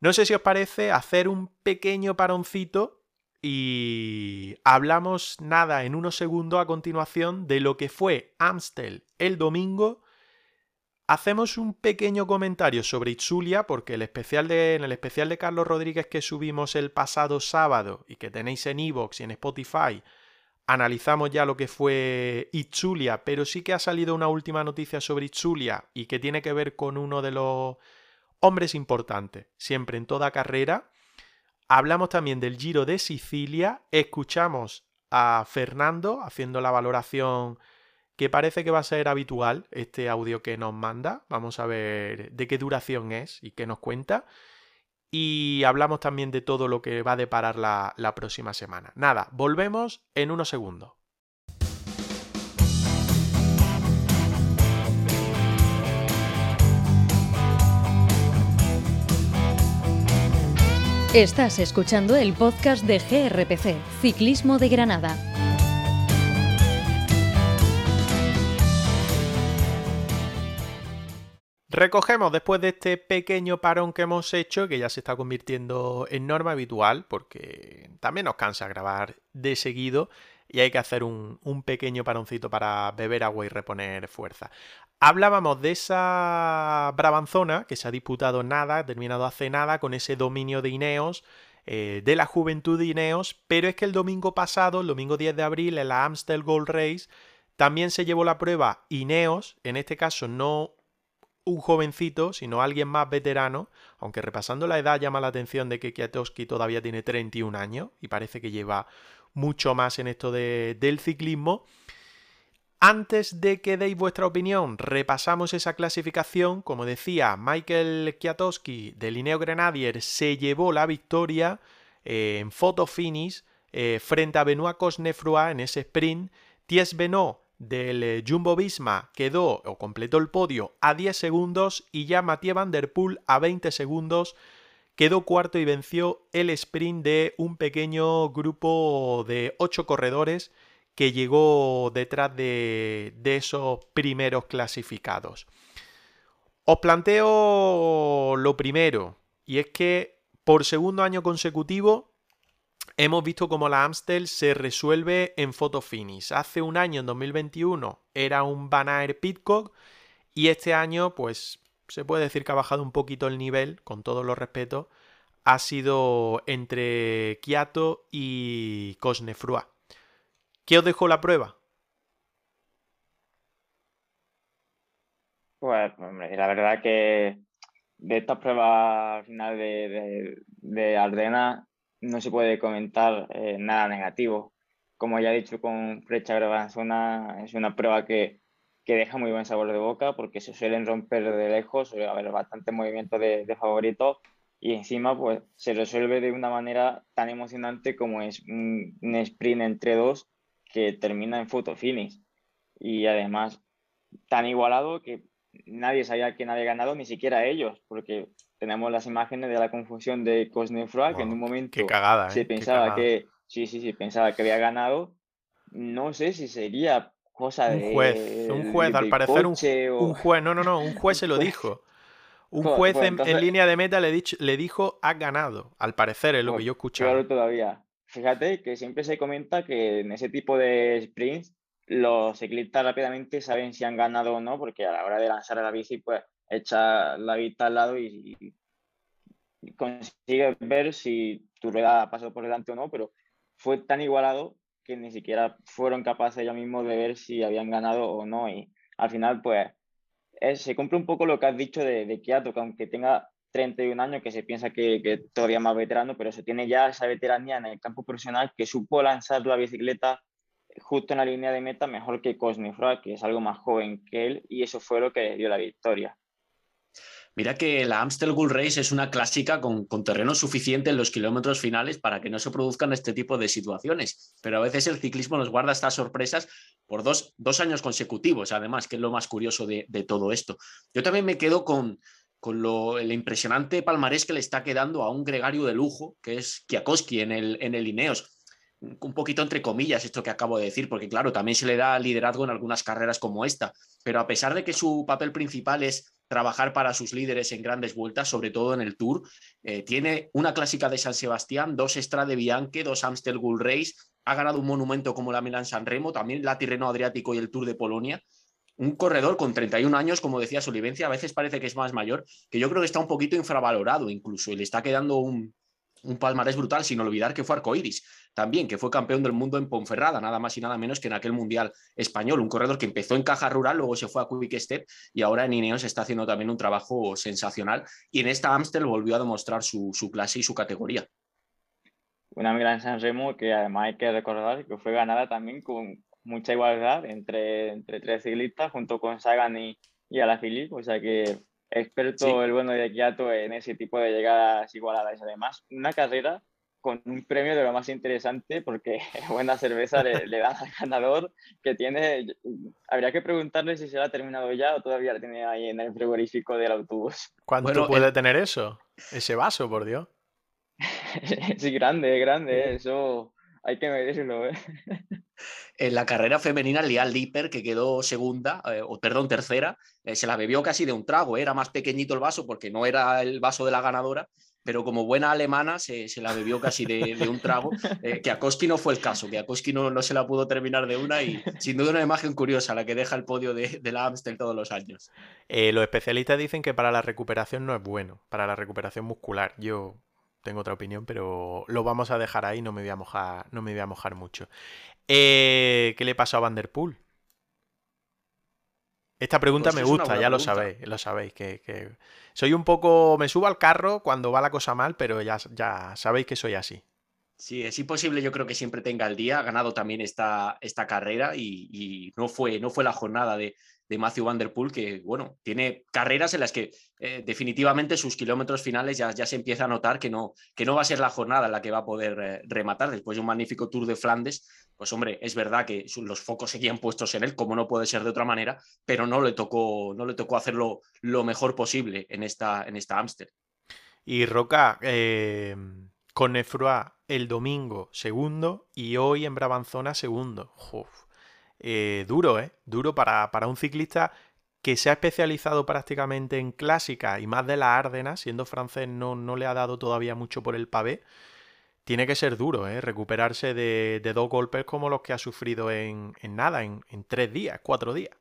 No sé si os parece hacer un pequeño paroncito y hablamos nada en unos segundos a continuación de lo que fue Amstel el domingo Hacemos un pequeño comentario sobre Itzulia porque el especial de, en el especial de Carlos Rodríguez que subimos el pasado sábado y que tenéis en Evox y en Spotify, analizamos ya lo que fue Itzulia, pero sí que ha salido una última noticia sobre Itzulia y que tiene que ver con uno de los hombres importantes, siempre en toda carrera. Hablamos también del Giro de Sicilia, escuchamos a Fernando haciendo la valoración que parece que va a ser habitual este audio que nos manda. Vamos a ver de qué duración es y qué nos cuenta. Y hablamos también de todo lo que va a deparar la, la próxima semana. Nada, volvemos en unos segundos. Estás escuchando el podcast de GRPC, Ciclismo de Granada. Recogemos después de este pequeño parón que hemos hecho, que ya se está convirtiendo en norma habitual, porque también nos cansa grabar de seguido y hay que hacer un, pequeño paroncito para beber agua y reponer fuerza. Hablábamos de esa Brabanzona que se ha disputado nada, terminado hace nada con ese dominio de Ineos, eh, de la juventud de Ineos, pero es que el domingo pasado, el domingo 10 de abril, en la Amstel Gold Race, también se llevó la prueba Ineos, en este caso no un jovencito, sino alguien más veterano, aunque repasando la edad llama la atención de que Kwiatkowski todavía tiene 31 años y parece que lleva mucho más en esto de, del ciclismo. Antes de que deis vuestra opinión, repasamos esa clasificación. Como decía, Michael Kwiatkowski de Lineo Grenadier se llevó la victoria eh, en photo finish eh, frente a Benoit Cosnefroy en ese sprint. Ties Benoit del eh, Jumbo Visma quedó o completó el podio a 10 segundos y ya Mathieu Van Der Poel a 20 segundos quedó cuarto y venció el sprint de un pequeño grupo de 8 corredores que llegó detrás de, de esos primeros clasificados. Os planteo lo primero y es que por segundo año consecutivo Hemos visto cómo la Amstel se resuelve en photo finish. Hace un año, en 2021, era un Van Pitcock y este año, pues se puede decir que ha bajado un poquito el nivel, con todos los respetos. Ha sido entre Kiato y Cosnefroy. ¿Qué os dejó la prueba? Pues, la verdad que de estas pruebas al final de Ardena no se puede comentar eh, nada negativo. Como ya he dicho con Flecha Grabanzona, es una prueba que, que, deja muy buen sabor de boca porque se suelen romper de lejos, suele haber bastante movimiento de, de favorito y encima pues se resuelve de una manera tan emocionante como es un, un sprint entre dos que termina en photo finish y además tan igualado que nadie sabía que nadie ganado, ni siquiera ellos, porque tenemos las imágenes de la confusión de Cosnefroy, que en un momento cagada, se ¿eh? pensaba que sí, sí, sí, pensaba que había ganado. No sé si sería cosa de un juez, un juez, al parecer un, o... un, juez, no, no, no, un juez se lo dijo. Un juez en, entonces... en, línea de meta le, dicho, le dijo has ganado, al parecer es lo que yo escuchaba. Claro, todavía. Fíjate que siempre se comenta que en ese tipo de sprints los ciclistas rápidamente saben si han ganado o no, porque a la hora de lanzar la bici, pues echa la vista al lado y, y consigues ver si tu rueda ha pasado por delante o no, pero fue tan igualado que ni siquiera fueron capaces ellos mismos de ver si habían ganado o no. Y al final, pues, se cumple un poco lo que has dicho de, de Kiato, que aunque tenga 31 años, que se piensa que, que todavía más veterano, pero se tiene ya esa veteranía en el campo profesional que supo lanzar la bicicleta justo en la línea de meta mejor que Cosnefroy, que es algo más joven que él, y eso fue lo que dio la victoria. Mira que la Amstel Gold Race es una clásica con, terreno suficiente en los kilómetros finales para que no se produzcan este tipo de situaciones. Pero a veces el ciclismo nos guarda estas sorpresas por dos, años consecutivos, además, que es lo más curioso de, todo esto. Yo también me quedo con, con lo, el impresionante palmarés que le está quedando a un gregario de lujo, que es Kiakoski en el, en el Ineos un poquito entre comillas esto que acabo de decir, porque claro, también se le da liderazgo en algunas carreras como esta, pero a pesar de que su papel principal es trabajar para sus líderes en grandes vueltas, sobre todo en el Tour, eh, tiene una clásica de San Sebastián, dos Strade Bianche, dos Amstel Gold Race, ha ganado un monumento como la Milan San Remo, también la Tirreno Adriático y el Tour de Polonia. Un corredor con 31 años, como decía Solivencia, a veces parece que es más mayor, que yo creo que está un poquito infravalorado incluso y le está quedando un, un palmarés brutal, sin olvidar que fue arcoiris también, que fue campeón del mundo en Ponferrada, nada más y nada menos que en aquel Mundial español, un corredor que empezó en caja rural, luego se fue a Quick Step y ahora en Ineos está haciendo también un trabajo sensacional y en esta Amstel volvió a demostrar su, clase y su categoría. Una gran San Remo que además hay que recordar que fue ganada también con mucha igualdad entre, entre tres ciclistas junto con Sagan y, y Alaphilippe, o sea que experto el bueno de Kiato en ese tipo de llegadas igualadas. Además, una carrera con un premio de lo más interesante porque buena cerveza le, le dan al ganador que tiene, habría que preguntarle si se la ha terminado ya o todavía la tiene ahí en el frigorífico del autobús. ¿Cuánto puede tener eso? Ese vaso, por Dios. sí, grande, grande, eso hay que medirlo. ¿eh? En la carrera femenina, Lial Dipper, que quedó segunda, eh, o perdón, tercera, eh, se la bebió casi de un trago. Era más pequeñito el vaso porque no era el vaso de la ganadora pero como buena alemana se, la bebió casi de, un trago, eh, que no fue el caso, que no, no, se la pudo terminar de una y sin duda una imagen curiosa la que deja el podio de, la Amstel todos los años. Eh, los especialistas dicen que para la recuperación no es bueno, para la recuperación muscular. Yo tengo otra opinión, pero lo vamos a dejar ahí, no me voy a mojar, no me voy a mojar mucho. Eh, ¿Qué le pasó a Vanderpool? Esta pregunta pues me gusta, ya lo sabéis, lo sabéis, que, soy un poco, me subo al carro cuando va la cosa mal, pero ya, ya sabéis que soy así. Sí, es imposible, yo creo que siempre tenga el día, ha ganado también esta, esta carrera y, no, fue, no fue la jornada de, de Matthew Van Der que bueno, tiene carreras en las que eh, definitivamente sus kilómetros finales ya, ya, se empieza a notar que no, que no va a ser la jornada en la que va a poder eh, rematar. Después de un magnífico Tour de Flandes, pues hombre, es verdad que los focos seguían puestos en él, como no puede ser de otra manera, pero no le tocó, no le tocó hacerlo lo mejor posible en esta, en esta Amster. Y Roca, eh, con Nefroy el domingo segundo y hoy en Brabanzona segundo. Eh, duro, ¿eh? Duro para, para, un ciclista que se ha especializado prácticamente en clásica y más de la Árdena, siendo francés no, no le ha dado todavía mucho por el pavé. Tiene que ser duro, ¿eh? Recuperarse de, dos golpes como los que ha sufrido en, nada, en, tres días, cuatro días.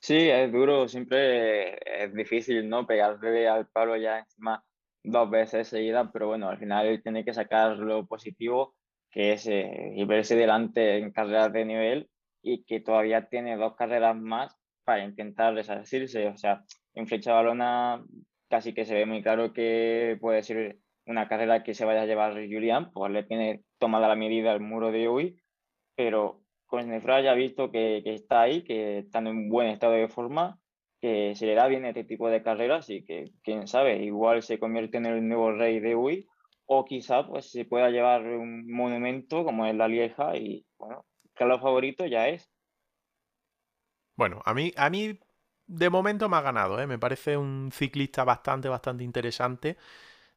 Sí, es duro, siempre es difícil, ¿no? Pegarle al palo ya encima dos veces seguidas, pero bueno, al final él tiene que sacar lo positivo, que es eh, y verse delante en carreras de nivel y que todavía tiene dos carreras más para intentar desasirse. O sea, en flecha balona casi que se ve muy claro que puede ser una carrera que se vaya a llevar Julián, pues le tiene tomada la medida el muro de hoy, pero con Nefra ya ha visto que, que, está ahí, que está en un buen estado de forma, que se le da bien este tipo de carreras y que, quién sabe, igual se convierte en el nuevo rey de hoy o quizá pues se pueda llevar un monumento como es la Lieja y bueno, Carlos favorito ya es. Bueno, a mí, a mí de momento me ha ganado, ¿eh? me parece un ciclista bastante, bastante interesante.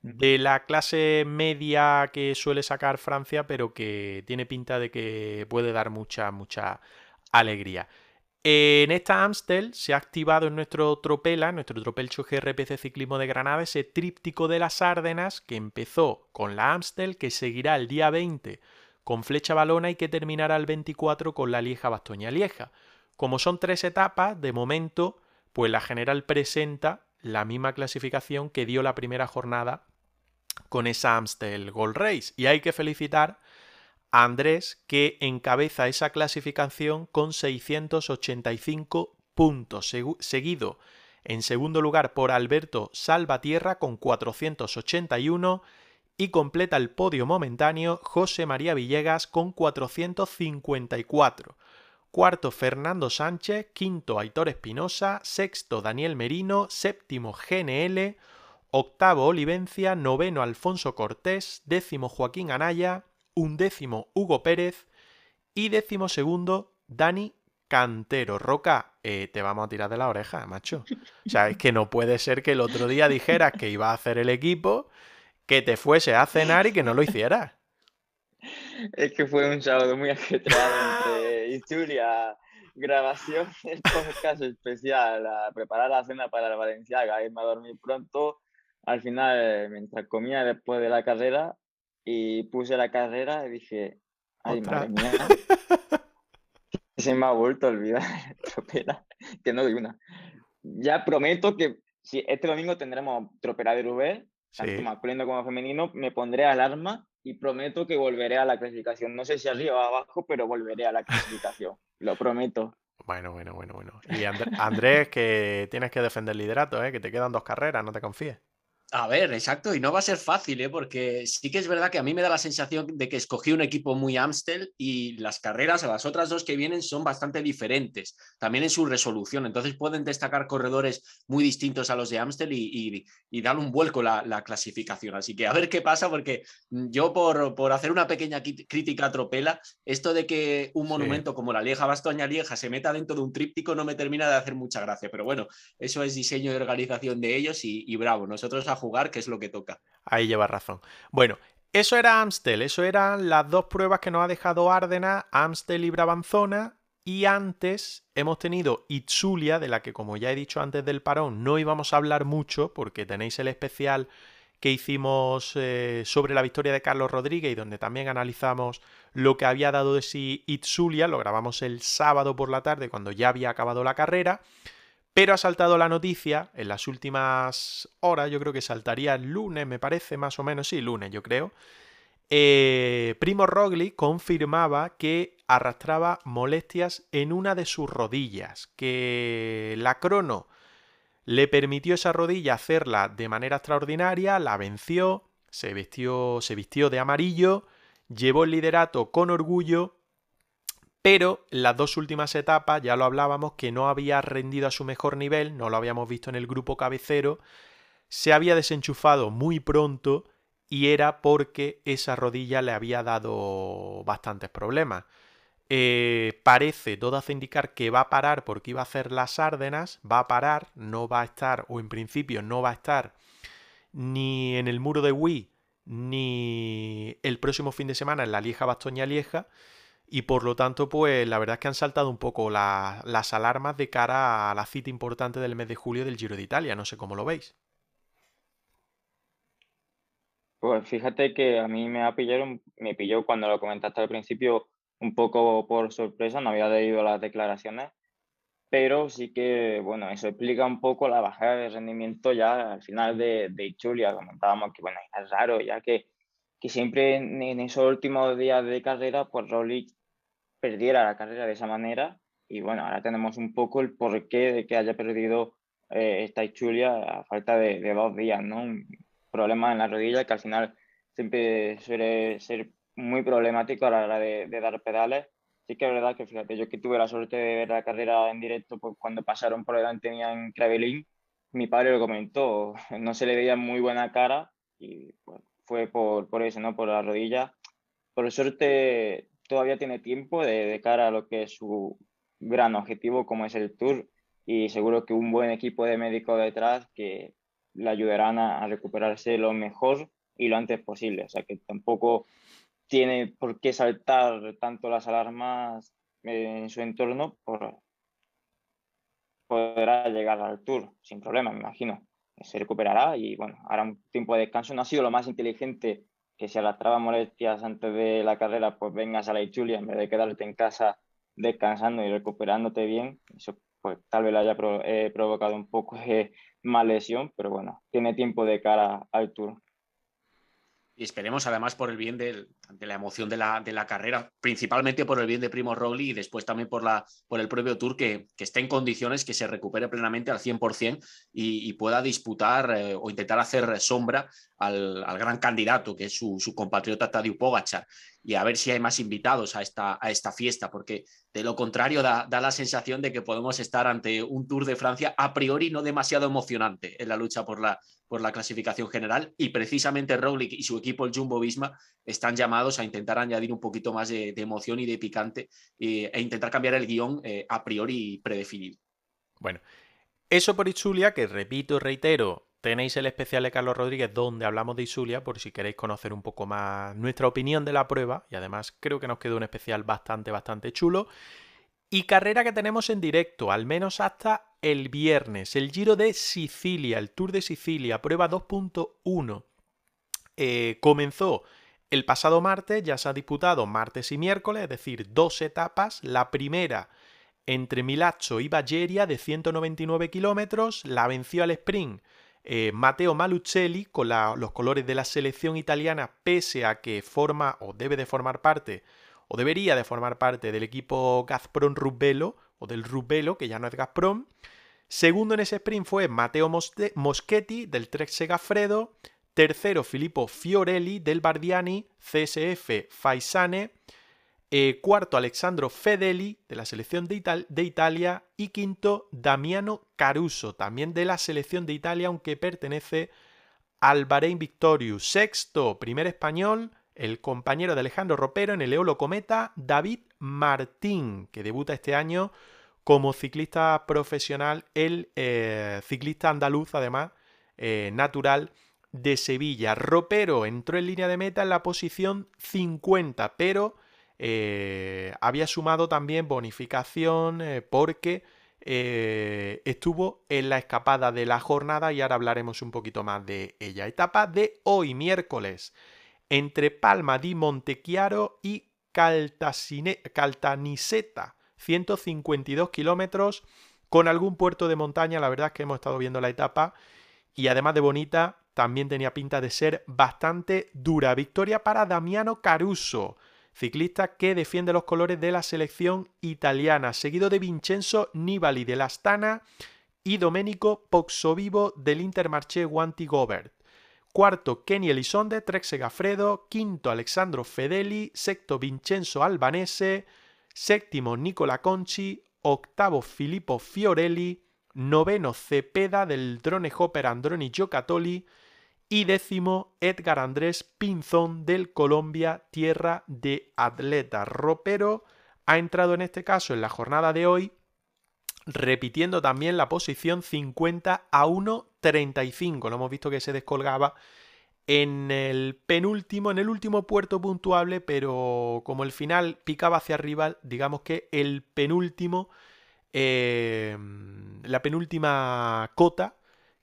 De la clase media que suele sacar Francia, pero que tiene pinta de que puede dar mucha, mucha alegría. En esta Amstel se ha activado en nuestro Tropela, en nuestro Tropelcho GRPC Ciclismo de Granada, ese tríptico de las Árdenas que empezó con la Amstel, que seguirá el día 20 con Flecha Balona y que terminará el 24 con la Lieja Bastoña Lieja. Como son tres etapas, de momento, pues la general presenta la misma clasificación que dio la primera jornada con esa Amstel Gold Race. Y hay que felicitar a Andrés que encabeza esa clasificación con 685 puntos, seguido en segundo lugar por Alberto Salvatierra con 481 y completa el podio momentáneo José María Villegas con 454. Cuarto Fernando Sánchez, quinto Aitor Espinosa, sexto Daniel Merino, séptimo GNL, octavo Olivencia, noveno Alfonso Cortés, décimo Joaquín Anaya, undécimo Hugo Pérez. Y décimo segundo Dani Cantero. Roca, eh, te vamos a tirar de la oreja, macho. O sea, es que no puede ser que el otro día dijeras que iba a hacer el equipo que te fuese a cenar y que no lo hicieras. Es que fue un sábado muy ajetreado entre Julia, grabación del podcast especial, a preparar la cena para la Valenciaga, irme a dormir pronto. Al final, mientras comía después de la carrera, y puse la carrera y dije, ay, madre mía, se me ha vuelto a olvidar tropera, que no doy una. Ya prometo que si este domingo tendremos tropera de Rubén tanto masculino como femenino, me pondré alarma y prometo que volveré a la clasificación. No sé si arriba o abajo, pero volveré a la clasificación. Lo prometo. Bueno, bueno, bueno, bueno. Y Andrés, que tienes que defender el liderato, ¿eh? que te quedan dos carreras, no te confíes. A ver, exacto, y no va a ser fácil, ¿eh? porque sí que es verdad que a mí me da la sensación de que escogí un equipo muy Amstel y las carreras a las otras dos que vienen son bastante diferentes, también en su resolución, entonces pueden destacar corredores muy distintos a los de Amstel y, y, dar un vuelco la, la, clasificación. Así que a ver qué pasa, porque yo por, por hacer una pequeña crítica Tropela, esto de que un monumento como la Lieja Bastoña Lieja se meta dentro de un tríptico no me termina de hacer mucha gracia, pero bueno, eso es diseño y organización de ellos y, y bravo, nosotros jugar, que es lo que toca. Ahí lleva razón. Bueno, eso era Amstel, eso eran las dos pruebas que nos ha dejado Árdena, Amstel y Brabanzona. Y antes hemos tenido Itzulia, de la que como ya he dicho antes del parón, no íbamos a hablar mucho porque tenéis el especial que hicimos eh, sobre la victoria de Carlos Rodríguez y donde también analizamos lo que había dado de sí Itzulia, lo grabamos el sábado por la tarde cuando ya había acabado la carrera. Pero ha saltado la noticia en las últimas horas, yo creo que saltaría el lunes, me parece, más o menos, sí, lunes, yo creo. Eh, Primo Roglic confirmaba que arrastraba molestias en una de sus rodillas, que la crono le permitió esa rodilla hacerla de manera extraordinaria, la venció, se vistió, se vistió de amarillo, llevó el liderato con orgullo pero las dos últimas etapas, ya lo hablábamos, que no había rendido a su mejor nivel, no lo habíamos visto en el grupo cabecero, se había desenchufado muy pronto y era porque esa rodilla le había dado bastantes problemas. Eh, parece, todo hace indicar que va a parar porque iba a hacer las Árdenas, va a parar, no va a estar, o en principio no va a estar ni en el muro de Wii, ni el próximo fin de semana en la Lieja Bastoña Lieja y por lo tanto, pues la verdad es que han saltado un poco las alarmas de cara a la cita importante del mes de julio del Giro de Italia. No sé cómo lo veis. Pues fíjate que a mí me ha pillado, me pilló cuando lo comentaste al principio un poco por sorpresa, no había leído las declaraciones, pero sí que, bueno, eso explica un poco la bajada de rendimiento ya al final de, de Ichulia. Comentábamos que, bueno, es raro, ya que que siempre en, esos últimos días de carrera, pues Roglic perdiera la carrera de esa manera. Y bueno, ahora tenemos un poco el porqué de que haya perdido eh, esta Ichulia a falta de, dos días, ¿no? Un problema en la rodilla que al final siempre suele ser muy problemático a la hora de, dar pedales. Sí que es verdad que, fíjate, yo que tuve la suerte de ver la carrera en directo pues, cuando pasaron por delante en Crevelin, mi padre lo comentó, no se le veía muy buena cara y pues, fue por, por eso, ¿no? Por la rodilla. Por suerte todavía tiene tiempo de, de, cara a lo que es su gran objetivo como es el Tour y seguro que un buen equipo de médicos detrás que le ayudarán a, recuperarse lo mejor y lo antes posible. O sea que tampoco tiene por qué saltar tanto las alarmas en su entorno, por, podrá llegar al Tour sin problema, me imagino se recuperará y bueno, hará un tiempo de descanso. No ha sido lo más inteligente que si arrastraba molestias antes de la carrera, pues vengas a la Ichulia en vez de quedarte en casa descansando y recuperándote bien. Eso pues tal vez le haya eh, provocado un poco más lesión, pero bueno, tiene tiempo de cara al Tour. Y esperemos además por el bien de la emoción de la, carrera, principalmente por el bien de Primo Rowley y después también por, el propio Tour que, esté en condiciones, que se recupere plenamente al 100% y, y pueda disputar eh, o intentar hacer sombra al, gran candidato que es su, compatriota Tadej Pogachar y a ver si hay más invitados a esta, a esta fiesta, porque de lo contrario da, da, la sensación de que podemos estar ante un Tour de Francia a priori no demasiado emocionante en la lucha por la, por la clasificación general y precisamente Roglic y su equipo, el Jumbo Visma, están llamados a intentar añadir un poquito más de, emoción y de picante e intentar cambiar el guion eh, a priori predefinido. Bueno, eso por Itzulia, que repito, reitero, tenéis el especial de Carlos Rodríguez donde hablamos de Isulia por si queréis conocer un poco más nuestra opinión de la prueba y además creo que nos quedó un especial bastante, bastante chulo. Y carrera que tenemos en directo, al menos hasta el viernes, el Giro de Sicilia, el Tour de Sicilia, prueba 2.1. Eh, comenzó el pasado martes, ya se ha disputado martes y miércoles, es decir, dos etapas. La primera entre Milazzo y Baggeria de 199 kilómetros, la venció al sprint eh, Matteo Malucelli con los colores de la selección italiana, pese a que forma o debe de formar parte, o debería de formar parte del equipo Gazprom Rubelo, o del Rubelo, que ya no es Gazprom. Segundo en ese sprint fue Matteo Moschetti del Trek Segafredo. Tercero, Filippo Fiorelli del Bardiani, CSF Faisane. Eh, cuarto, Alexandro Fedeli, de la selección de, Ital de, Italia. Y quinto, Damiano Caruso, también de la selección de Italia, aunque pertenece al Bahrein Victorious. Sexto, primer español, el compañero de Alejandro Ropero en el Eolo Cometa, David Martín, que debuta este año como ciclista profesional, el eh, ciclista andaluz, además, eh, natural de Sevilla. Ropero entró en línea de meta en la posición 50, pero eh, había sumado también bonificación eh, porque eh, estuvo en la escapada de la jornada y ahora hablaremos un poquito más de ella. Etapa de hoy, miércoles, entre Palma di Montechiaro y Caltaniseta, 152 kilómetros, con algún puerto de montaña. La verdad es que hemos estado viendo la etapa y además de bonita, también tenía pinta de ser bastante dura. Victoria para Damiano Caruso ciclista que defiende los colores de la selección italiana, seguido de Vincenzo Nibali de la Astana y Domenico Poxovivo del Intermarché Guanti Gobert. Cuarto, Kenny Elisonde, Trek Segafredo. Quinto, Alexandro Fedeli. Sexto, Vincenzo Albanese. Séptimo, Nicola Conci. Octavo, Filippo Fiorelli. Noveno, Cepeda del Drone Hopper Androni Giocattoli y décimo, Edgar Andrés Pinzón del Colombia Tierra de Atleta. Ropero ha entrado en este caso en la jornada de hoy, repitiendo también la posición 50 a 1.35. Lo hemos visto que se descolgaba en el penúltimo, en el último puerto puntuable, pero como el final picaba hacia arriba, digamos que el penúltimo, eh, la penúltima cota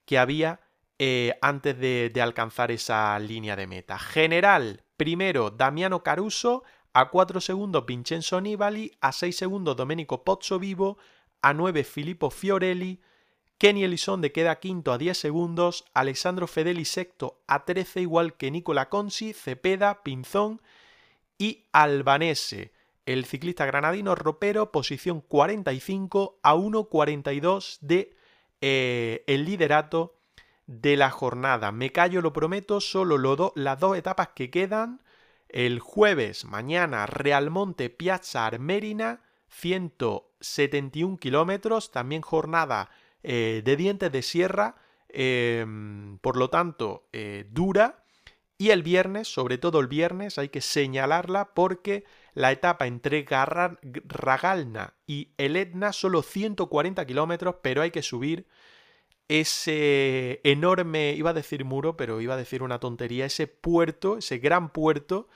que había eh, antes de, alcanzar esa línea de meta. General, primero Damiano Caruso, a 4 segundos Vincenzo Nibali, a 6 segundos Domenico Pozzo Vivo, a 9 Filippo Fiorelli, Kenny Elizonde queda quinto a 10 segundos, Alessandro Fedeli sexto a 13 igual que Nicola Conci, Cepeda, Pinzón y Albanese. El ciclista granadino ropero, posición 45 a 1.42 de eh, el liderato de la jornada. Me callo, lo prometo, solo lo las dos etapas que quedan. El jueves, mañana, Realmonte Piazza Armerina, 171 kilómetros, también jornada eh, de dientes de sierra, em, por lo tanto, eh, dura. Y el viernes, sobre todo el viernes, hay que señalarla porque la etapa entre Ragalna y el Etna, solo 140 kilómetros, pero hay que subir ese enorme, iba a decir muro, pero iba a decir una tontería, ese puerto, ese gran puerto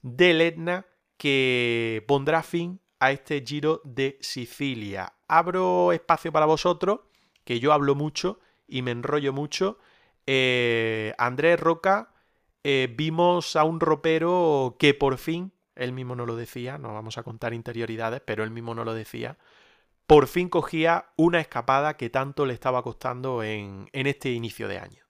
del Etna que pondrá fin a este giro de Sicilia. Abro espacio para vosotros, que yo hablo mucho y me enrollo mucho. Eh, Andrés Roca, eh, vimos a un ropero que por fin, él mismo no lo decía, no vamos a contar interioridades, pero él mismo no lo decía, por fin cogía una escapada que tanto le estaba costando en este inicio de año.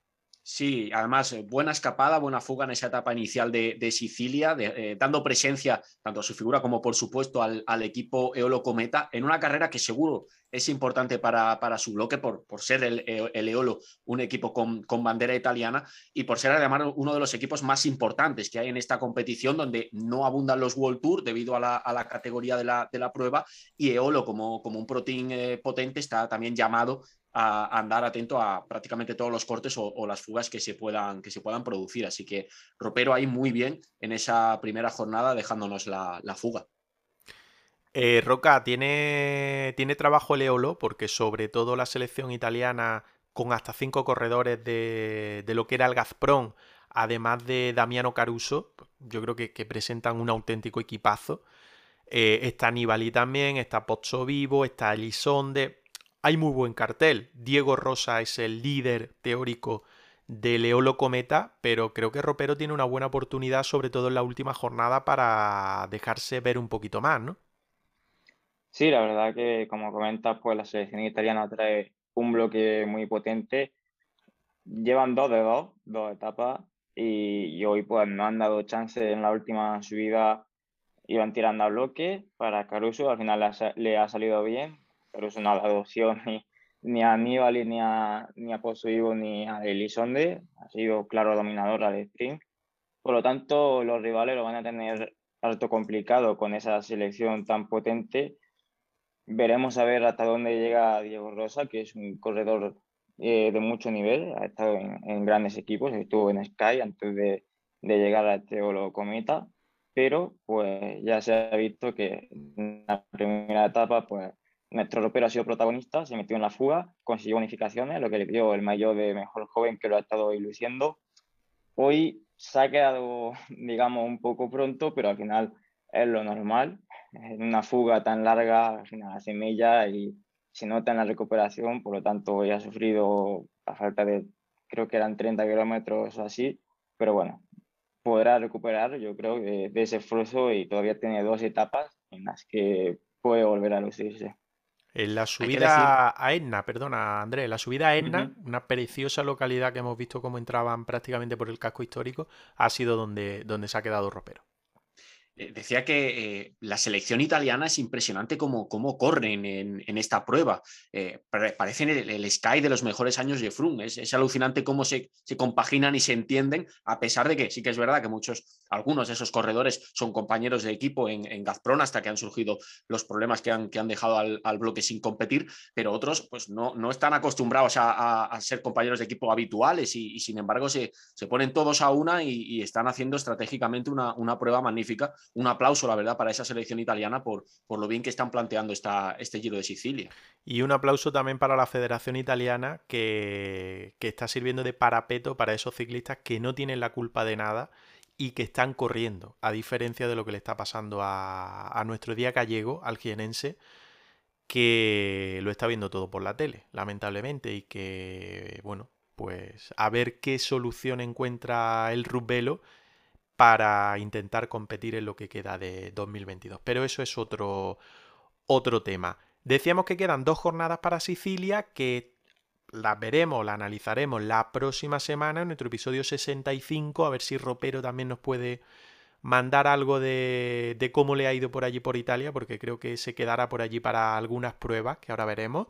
Sí, además, eh, buena escapada, buena fuga en esa etapa inicial de, Sicilia, eh, dando presencia tanto a su figura como, por supuesto, al, equipo Eolo Cometa en una carrera que seguro es importante para, para su bloque por, por ser el, Eolo un equipo con, bandera italiana y por ser además uno de los equipos más importantes que hay en esta competición, donde no abundan los World Tour debido a la, categoría de la, de la, prueba y Eolo, como, como un protein eh, potente, está también llamado a andar atento a prácticamente todos los cortes o, las fugas que se, puedan, que se puedan producir. Así que Ropero ahí muy bien en esa primera jornada dejándonos la, fuga. Eh, Roca, ¿tiene, tiene trabajo Leolo porque sobre todo la selección italiana con hasta cinco corredores de, lo que era el Gazprom, además de Damiano Caruso, yo creo que, presentan un auténtico equipazo. Eh, está Nibali también, está Pozzo Vivo, está Elisonde hay muy buen cartel. Diego Rosa es el líder teórico de Leolo Cometa, pero creo que Ropero tiene una buena oportunidad, sobre todo en la última jornada, para dejarse ver un poquito más, ¿no? Sí, la verdad que, como comentas, pues la selección italiana trae un bloque muy potente. Llevan dos de dos, dos etapas, y, hoy pues no han dado chance en la última subida, iban tirando a bloque para Caruso, al final le ha salido bien, pero es una adopción ni, ni a Aníbal, ni a, ni a ni a Elisonde. Ha sido claro dominador al sprint. Por lo tanto, los rivales lo van a tener alto complicado con esa selección tan potente. Veremos a ver hasta dónde llega Diego Rosa, que es un corredor eh, de mucho nivel. Ha estado en, grandes equipos, estuvo en Sky antes de, de llegar a este Olo Cometa. Pero pues ya se ha visto que en la primera etapa pues nuestro ropero ha sido protagonista, se metió en la fuga, consiguió bonificaciones, lo que le dio el mayor de mejor joven que lo ha estado ilusiendo. Hoy se ha quedado, digamos, un poco pronto, pero al final es lo normal. En una fuga tan larga, al final hace mella y se nota en la recuperación, por lo tanto hoy ha sufrido a falta de, creo que eran 30 kilómetros o así, pero bueno, podrá recuperar, yo creo, de, de ese esfuerzo y todavía tiene dos etapas en las que puede volver a lucirse. En la subida a Etna, perdona Andrés, la subida a Etna, una preciosa localidad que hemos visto cómo entraban prácticamente por el casco histórico, ha sido donde, donde se ha quedado ropero. Eh, decía que eh, la selección italiana es impresionante cómo, cómo corren en, esta prueba. Eh, parecen el, Sky de los mejores años de Froome. Es, alucinante cómo se, se, compaginan y se entienden, a pesar de que sí que es verdad que muchos, algunos de esos corredores son compañeros de equipo en, Gazprom hasta que han surgido los problemas que han, que han dejado al, bloque sin competir, pero otros pues no, no están acostumbrados a, ser compañeros de equipo habituales y, sin embargo se, se, ponen todos a una y, están haciendo estratégicamente una, una prueba magnífica un aplauso, la verdad, para esa selección italiana por, por lo bien que están planteando esta, este Giro de Sicilia. Y un aplauso también para la Federación Italiana que, está sirviendo de parapeto para esos ciclistas que no tienen la culpa de nada y que están corriendo, a diferencia de lo que le está pasando a, a nuestro día gallego, al jienense, que lo está viendo todo por la tele, lamentablemente, y que, bueno, pues a ver qué solución encuentra el Rubelo para intentar competir en lo que queda de 2022. Pero eso es otro, otro tema. Decíamos que quedan dos jornadas para Sicilia que las veremos, las analizaremos la próxima semana en nuestro episodio 65, a ver si Ropero también nos puede mandar algo de, de, cómo le ha ido por allí por Italia, porque creo que se quedará por allí para algunas pruebas que ahora veremos.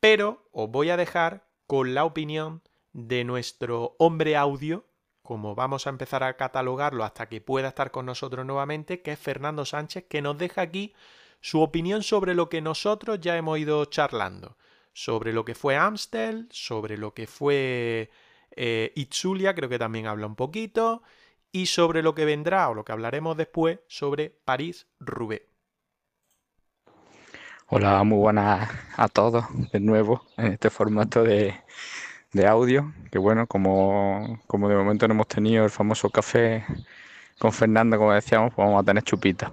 Pero os voy a dejar con la opinión de nuestro hombre audio, como vamos a empezar a catalogarlo hasta que pueda estar con nosotros nuevamente, que es Fernando Sánchez, que nos deja aquí su opinión sobre lo que nosotros ya hemos ido charlando, sobre lo que fue Amstel, sobre lo que fue eh, Itzulia, creo que también habla un poquito, y sobre lo que vendrá o lo que hablaremos después sobre París-Roubaix. Hola, muy buenas a todos de nuevo en este formato de, de audio, que bueno, como, como de momento no hemos tenido el famoso café con Fernando, como decíamos, pues vamos a tener chupitos,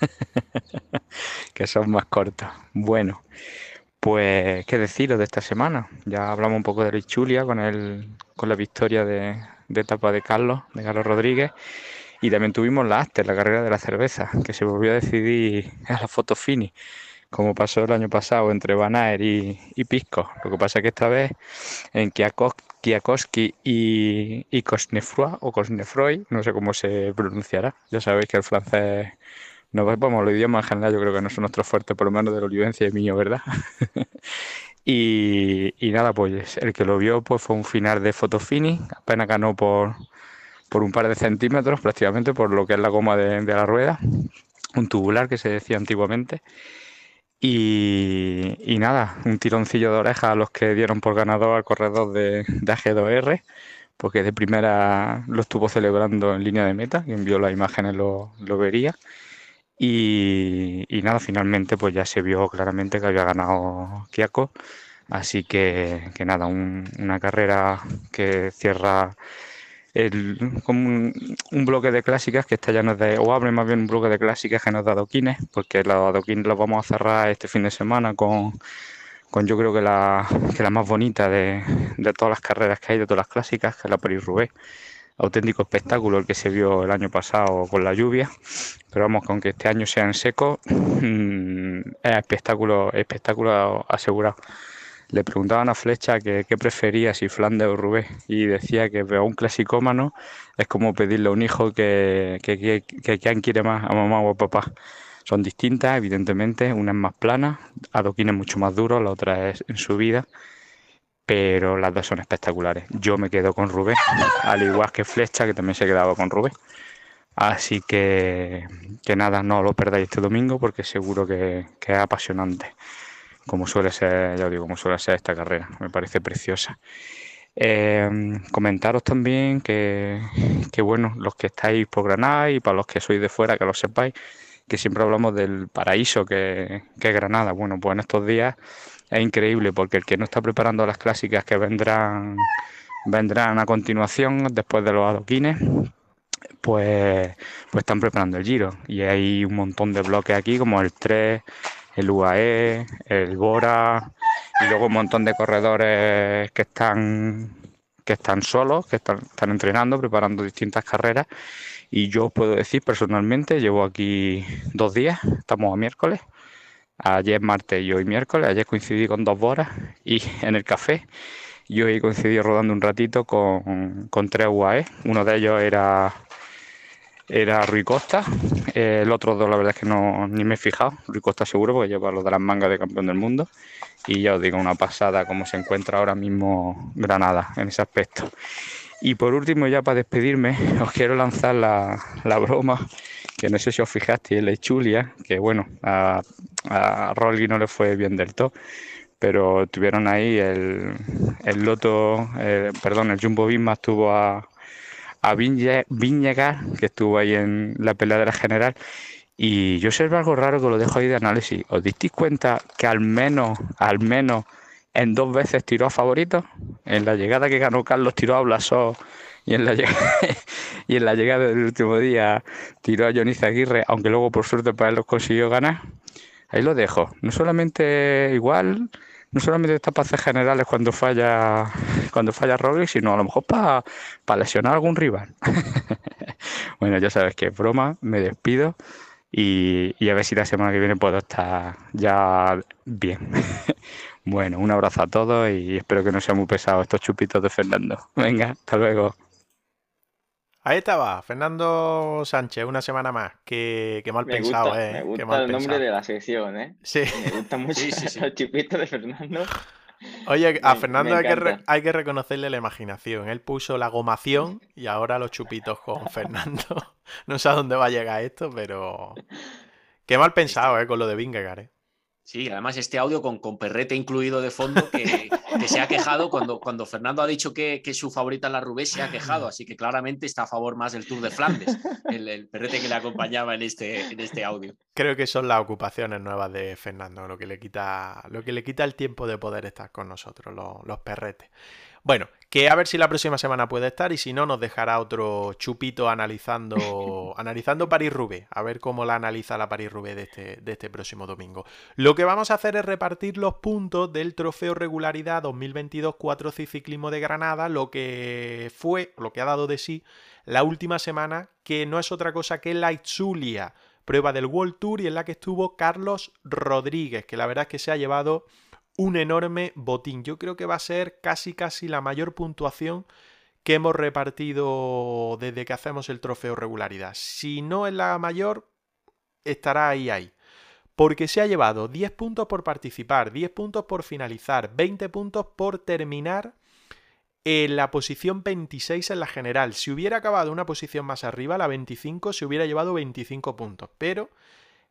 que son más cortos. Bueno, pues qué deciros de esta semana. Ya hablamos un poco de Richulia con, el, con la victoria de, de etapa de Carlos, de Carlos Rodríguez. Y también tuvimos la Aster, la carrera de la cerveza, que se volvió a decidir a la foto fini, como pasó el año pasado entre Van y, y, Pisco. Lo que pasa es que esta vez en Kiakoski y, y Cosnefroy, o Cosnefroy, no sé cómo se pronunciará. Ya sabéis que el francés, no vamos, los idiomas en general yo creo que no son nuestros fuertes, por lo menos de la Olivencia y mío, ¿verdad? y, y, nada, pues el que lo vio pues fue un final de fotofini, apenas ganó por por un par de centímetros prácticamente por lo que es la goma de, la rueda, un tubular que se decía antiguamente. Y, nada, un tironcillo de oreja a los que dieron por ganador al corredor de, de AG2R, porque de primera lo estuvo celebrando en línea de meta, quien vio las imágenes lo, vería. Y, nada, finalmente pues ya se vio claramente que había ganado Kiako. Así que, nada, una carrera que cierra como un, bloque de clásicas que está ya nos de, o abre más bien un bloque de clásicas que nos da adoquines, porque los adoquines los vamos a cerrar este fin de semana con, con yo creo que la, que la más bonita de, de todas las carreras que hay, de todas las clásicas, que es la París-Roubaix auténtico espectáculo el que se vio el año pasado con la lluvia, pero vamos, con que este año sea en seco, mm, es espectáculo, espectáculo asegurado le preguntaban a Flecha que, qué prefería, si Flandes o Rubé, y decía que a un clasicómano es como pedirle a un hijo que, que, que, quiere más, a mamá o a papá. Son distintas, evidentemente, una es más plana, adoquín es mucho más duro, la otra es en subida, pero las dos son espectaculares. Yo me quedo con Rubé, al igual que Flecha, que también se quedaba con Rubé. Así que, que nada, no lo perdáis este domingo porque seguro que es apasionante como suele ser, ya digo, como suele ser esta carrera. Me parece preciosa. Eh, comentaros también que, que, bueno, los que estáis por Granada y para los que sois de fuera, que lo sepáis, que siempre hablamos del paraíso que, que es Granada. Bueno, pues en estos días es increíble porque el que no está preparando las clásicas que vendrán vendrán a continuación después de los adoquines pues pues están preparando el giro y hay un montón de bloques aquí como el 3 el UAE, el Bora y luego un montón de corredores que están que están solos, que están, entrenando, preparando distintas carreras. Y yo puedo decir personalmente, llevo aquí dos días, estamos a miércoles, ayer martes y hoy miércoles, ayer coincidí con dos boras y en el café. Y hoy coincidí rodando un ratito con, con tres UAE. Uno de ellos era era Rui Costa. el otro dos, la verdad es que no ni me he fijado. Rui Costa seguro, porque lleva lo de las mangas de campeón del mundo. Y ya os digo, una pasada como se encuentra ahora mismo Granada en ese aspecto. Y por último, ya para despedirme, os quiero lanzar la, la broma, que no sé si os fijaste, la Chulia, que bueno, a, a no le fue bien del todo pero tuvieron ahí el, el Loto, eh, perdón, el Jumbo Visma estuvo a, a Viñegar, que estuvo ahí en la peleadera general, y yo observo algo raro que lo dejo ahí de análisis. ¿Os disteis cuenta que al menos, al menos en dos veces tiró a favorito? En la llegada que ganó Carlos tiró a Blasó y en la llegada, y en la llegada del último día tiró a Johnny Aguirre, aunque luego por suerte para él los consiguió ganar. Ahí lo dejo. No solamente igual, no solamente para hacer generales cuando falla cuando falla Roglic, sino a lo mejor para lesionar a algún rival. bueno, ya sabes que es broma, me despido y, y, a ver si la semana que viene puedo estar ya bien. bueno, un abrazo a todos y espero que no sea muy pesado estos chupitos de Fernando. Venga, hasta luego. Ahí estaba, Fernando Sánchez, una semana más. Qué, mal pensado, ¿eh? Me gusta el nombre de la sección, ¿eh? Sí. Me gusta mucho sí, los de Fernando. Oye, a Fernando hay que, hay que, reconocerle la imaginación. Él puso la gomación y ahora los chupitos con Fernando. No sé a dónde va a llegar esto, pero. Qué mal pensado, ¿eh? Con lo de Vingegaard, ¿eh? Sí, además este audio con, con perrete incluido de fondo que, se ha quejado cuando, cuando Fernando ha dicho que, que su favorita es la Rubé, se ha quejado, así que claramente está a favor más del Tour de Flandes, el, perrete que le acompañaba en este, en este audio. Creo que son las ocupaciones nuevas de Fernando, lo que le quita, lo que le quita el tiempo de poder estar con nosotros, los, los perretes. Bueno, que a ver si la próxima semana puede estar y si no nos dejará otro chupito analizando analizando París-Roubaix, a ver cómo la analiza la París-Roubaix de este, de este próximo domingo. Lo que vamos a hacer es repartir los puntos del trofeo regularidad 2022 4 Ciclismo de Granada, lo que fue, lo que ha dado de sí la última semana, que no es otra cosa que la Itzulia, prueba del World Tour y en la que estuvo Carlos Rodríguez, que la verdad es que se ha llevado un enorme botín. Yo creo que va a ser casi casi la mayor puntuación que hemos repartido desde que hacemos el trofeo regularidad. Si no es la mayor, estará ahí ahí. Porque se ha llevado 10 puntos por participar, 10 puntos por finalizar, 20 puntos por terminar en la posición 26 en la general. Si hubiera acabado una posición más arriba, la 25, se hubiera llevado 25 puntos. Pero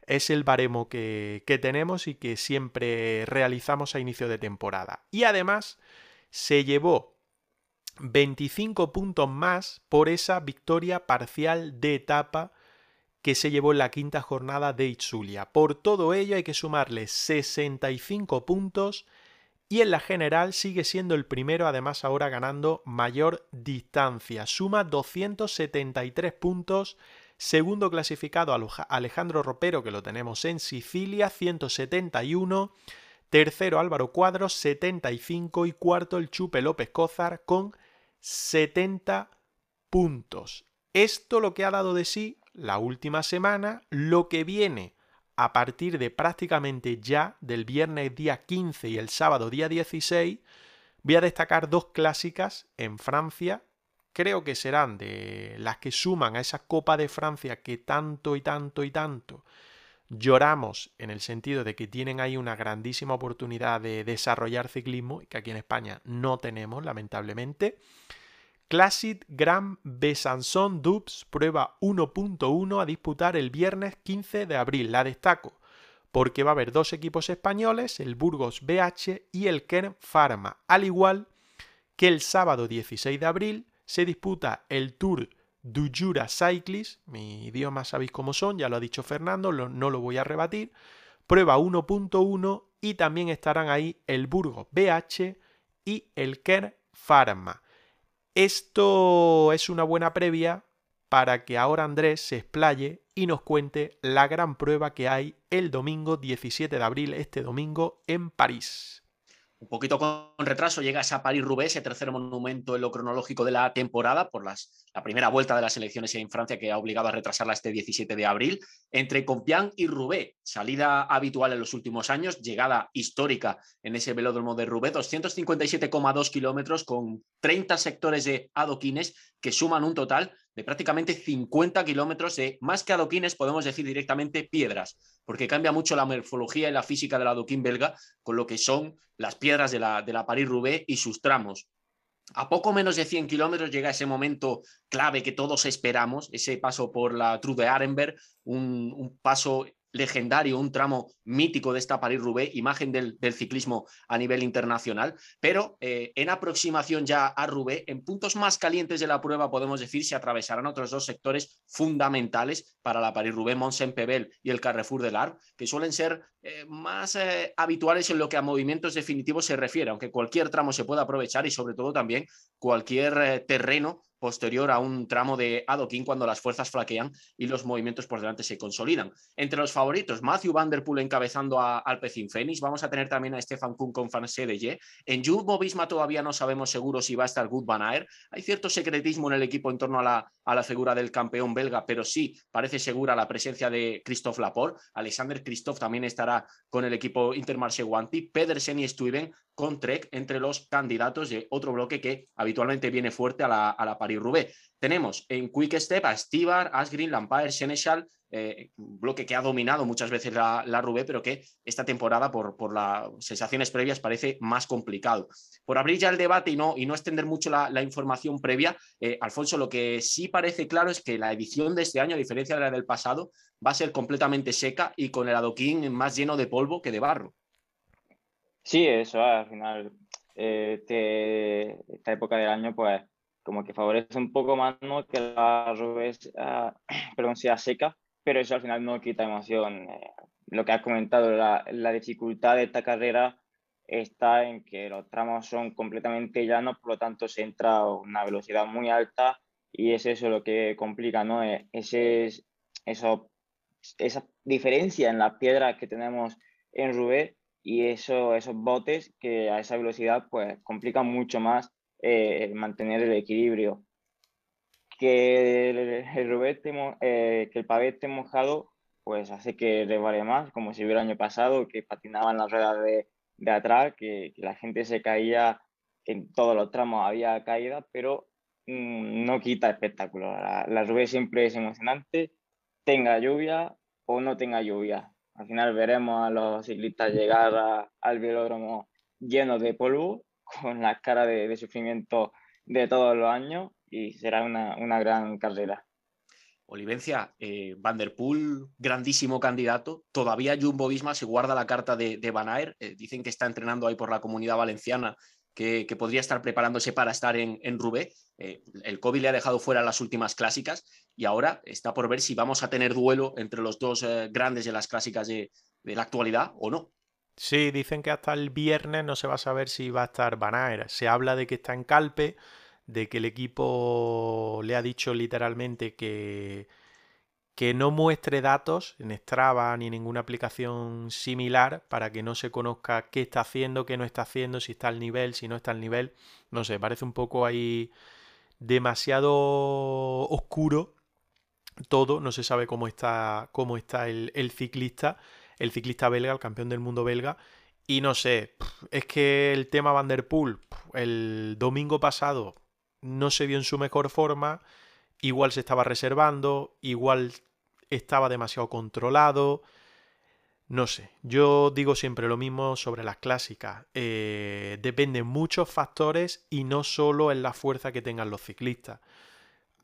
es el baremo que, que tenemos y que siempre realizamos a inicio de temporada. Y además se llevó 25 puntos más por esa victoria parcial de etapa que se llevó en la quinta jornada de Itzulia. Por todo ello hay que sumarle 65 puntos y en la general sigue siendo el primero, además ahora ganando mayor distancia. Suma 273 puntos Segundo clasificado Alejandro Ropero, que lo tenemos en Sicilia, 171. Tercero Álvaro Cuadros, 75. Y cuarto el Chupe López Cózar con 70 puntos. Esto lo que ha dado de sí la última semana, lo que viene a partir de prácticamente ya del viernes día 15 y el sábado día 16, voy a destacar dos clásicas en Francia creo que serán de las que suman a esa Copa de Francia que tanto y tanto y tanto lloramos en el sentido de que tienen ahí una grandísima oportunidad de desarrollar ciclismo que aquí en España no tenemos, lamentablemente. Classic Grand Besançon Dubs, prueba 1.1 a disputar el viernes 15 de abril. La destaco porque va a haber dos equipos españoles, el Burgos BH y el Kern Pharma, al igual que el sábado 16 de abril se disputa el Tour du Jura Cyclist, mi idioma sabéis cómo son, ya lo ha dicho Fernando, no lo voy a rebatir, prueba 1.1 y también estarán ahí el Burgos BH y el Kern Pharma. Esto es una buena previa para que ahora Andrés se explaye y nos cuente la gran prueba que hay el domingo 17 de abril, este domingo en París un poquito con retraso llega esa París-Roubaix, ese tercer monumento en lo cronológico de la temporada, por la primera vuelta de las elecciones en Francia que ha obligado a retrasarla este 17 de abril, entre Compián y Roubaix, salida habitual en los últimos años, llegada histórica en ese velódromo de Roubaix, 257,2 kilómetros con 30 sectores de adoquines que suman un total de prácticamente 50 kilómetros de más que adoquines, podemos decir directamente piedras, porque cambia mucho la morfología y la física del adoquín belga con lo que son las piedras de la, de la París-Roubaix y sus tramos. A poco menos de 100 kilómetros llega ese momento clave que todos esperamos, ese paso por la True de Arenberg, un, un paso legendario, un tramo mítico de esta París-Roubaix, imagen del, ciclismo a nivel internacional, pero eh, en aproximación ya a Roubaix, en puntos más calientes de la prueba, podemos decir, se atravesarán otros dos sectores fundamentales para la París-Roubaix, Mont-Saint-Pével y el Carrefour del Arc, que suelen ser eh, más eh, habituales en lo que a movimientos definitivos se refiere, aunque cualquier tramo se pueda aprovechar y sobre todo también cualquier terreno posterior a un tramo de adoquín cuando las fuerzas flaquean y los movimientos por delante se consolidan. Entre los favoritos, Matthew Van Der Poel encabezando a Alpecin Phoenix, vamos a tener también a Stefan Kuhn con Francé de Ye. En Jumbo Visma todavía no sabemos seguro si va a estar Good Van Aert. Hay cierto secretismo en el equipo en torno a la, a la figura del campeón belga, pero sí parece segura la presencia de Christophe Laporte. Alexander Christophe también estará con el equipo Intermarché Guanti. Pedersen y Stuyven con Trek entre los candidatos de otro bloque que habitualmente viene fuerte a la, a la Paris-Roubaix. Tenemos en Quick Step a Stibar, Asgreen, Lampire, Seneschal, eh, bloque que ha dominado muchas veces la, la Roubaix, pero que esta temporada, por, por las sensaciones previas, parece más complicado. Por abrir ya el debate y no, y no extender mucho la, información previa, eh, Alfonso, lo que sí parece claro es que la edición de este año, a diferencia de la del pasado, va a ser completamente seca y con el adoquín más lleno de polvo que de barro. Sí, eso al final, eh, esta época del año, pues como que favorece un poco más ¿no? que la Rubes, uh, perdón, sea seca, pero eso al final no quita emoción. Eh, lo que has comentado, la, dificultad de esta carrera está en que los tramos son completamente llanos, por lo tanto se entra a una velocidad muy alta y es eso lo que complica, ¿no? Eh, ese, eso, esa diferencia en las piedras que tenemos en Roubaix y eso, esos botes que a esa velocidad pues complican mucho más eh, mantener el equilibrio. Que el, el eh, que el pavé esté mojado pues hace que resbale más, como si hubiera el año pasado, que patinaban las ruedas de, de atrás, que, que, la gente se caía, que en todos los tramos había caída, pero mmm, no quita espectáculo. La, la siempre es emocionante, tenga lluvia o no tenga lluvia. Al final veremos a los ciclistas llegar al velódromo llenos de polvo, con la cara de, sufrimiento de todos los años y será una, una gran carrera. Olivencia, eh, Van der Poel, grandísimo candidato. Todavía Jumbo Visma se guarda la carta de, de Van Aert. Eh, dicen que está entrenando ahí por la comunidad valenciana, que, podría estar preparándose para estar en, en Roubaix. Eh, el COVID le ha dejado fuera las últimas clásicas y ahora está por ver si vamos a tener duelo entre los dos eh, grandes de las clásicas de, de, la actualidad o no. Sí, dicen que hasta el viernes no se va a saber si va a estar Van. Se habla de que está en Calpe de que el equipo le ha dicho literalmente que, que no muestre datos en Strava ni en ninguna aplicación similar para que no se conozca qué está haciendo, qué no está haciendo, si está al nivel, si no está al nivel. No sé, parece un poco ahí demasiado oscuro todo, no se sabe cómo está, cómo está el, el ciclista, el ciclista belga, el campeón del mundo belga. Y no sé, es que el tema Van der Poel, el domingo pasado no se vio en su mejor forma, igual se estaba reservando, igual estaba demasiado controlado. No sé, yo digo siempre lo mismo sobre las clásicas. Eh, dependen muchos factores y no solo en la fuerza que tengan los ciclistas.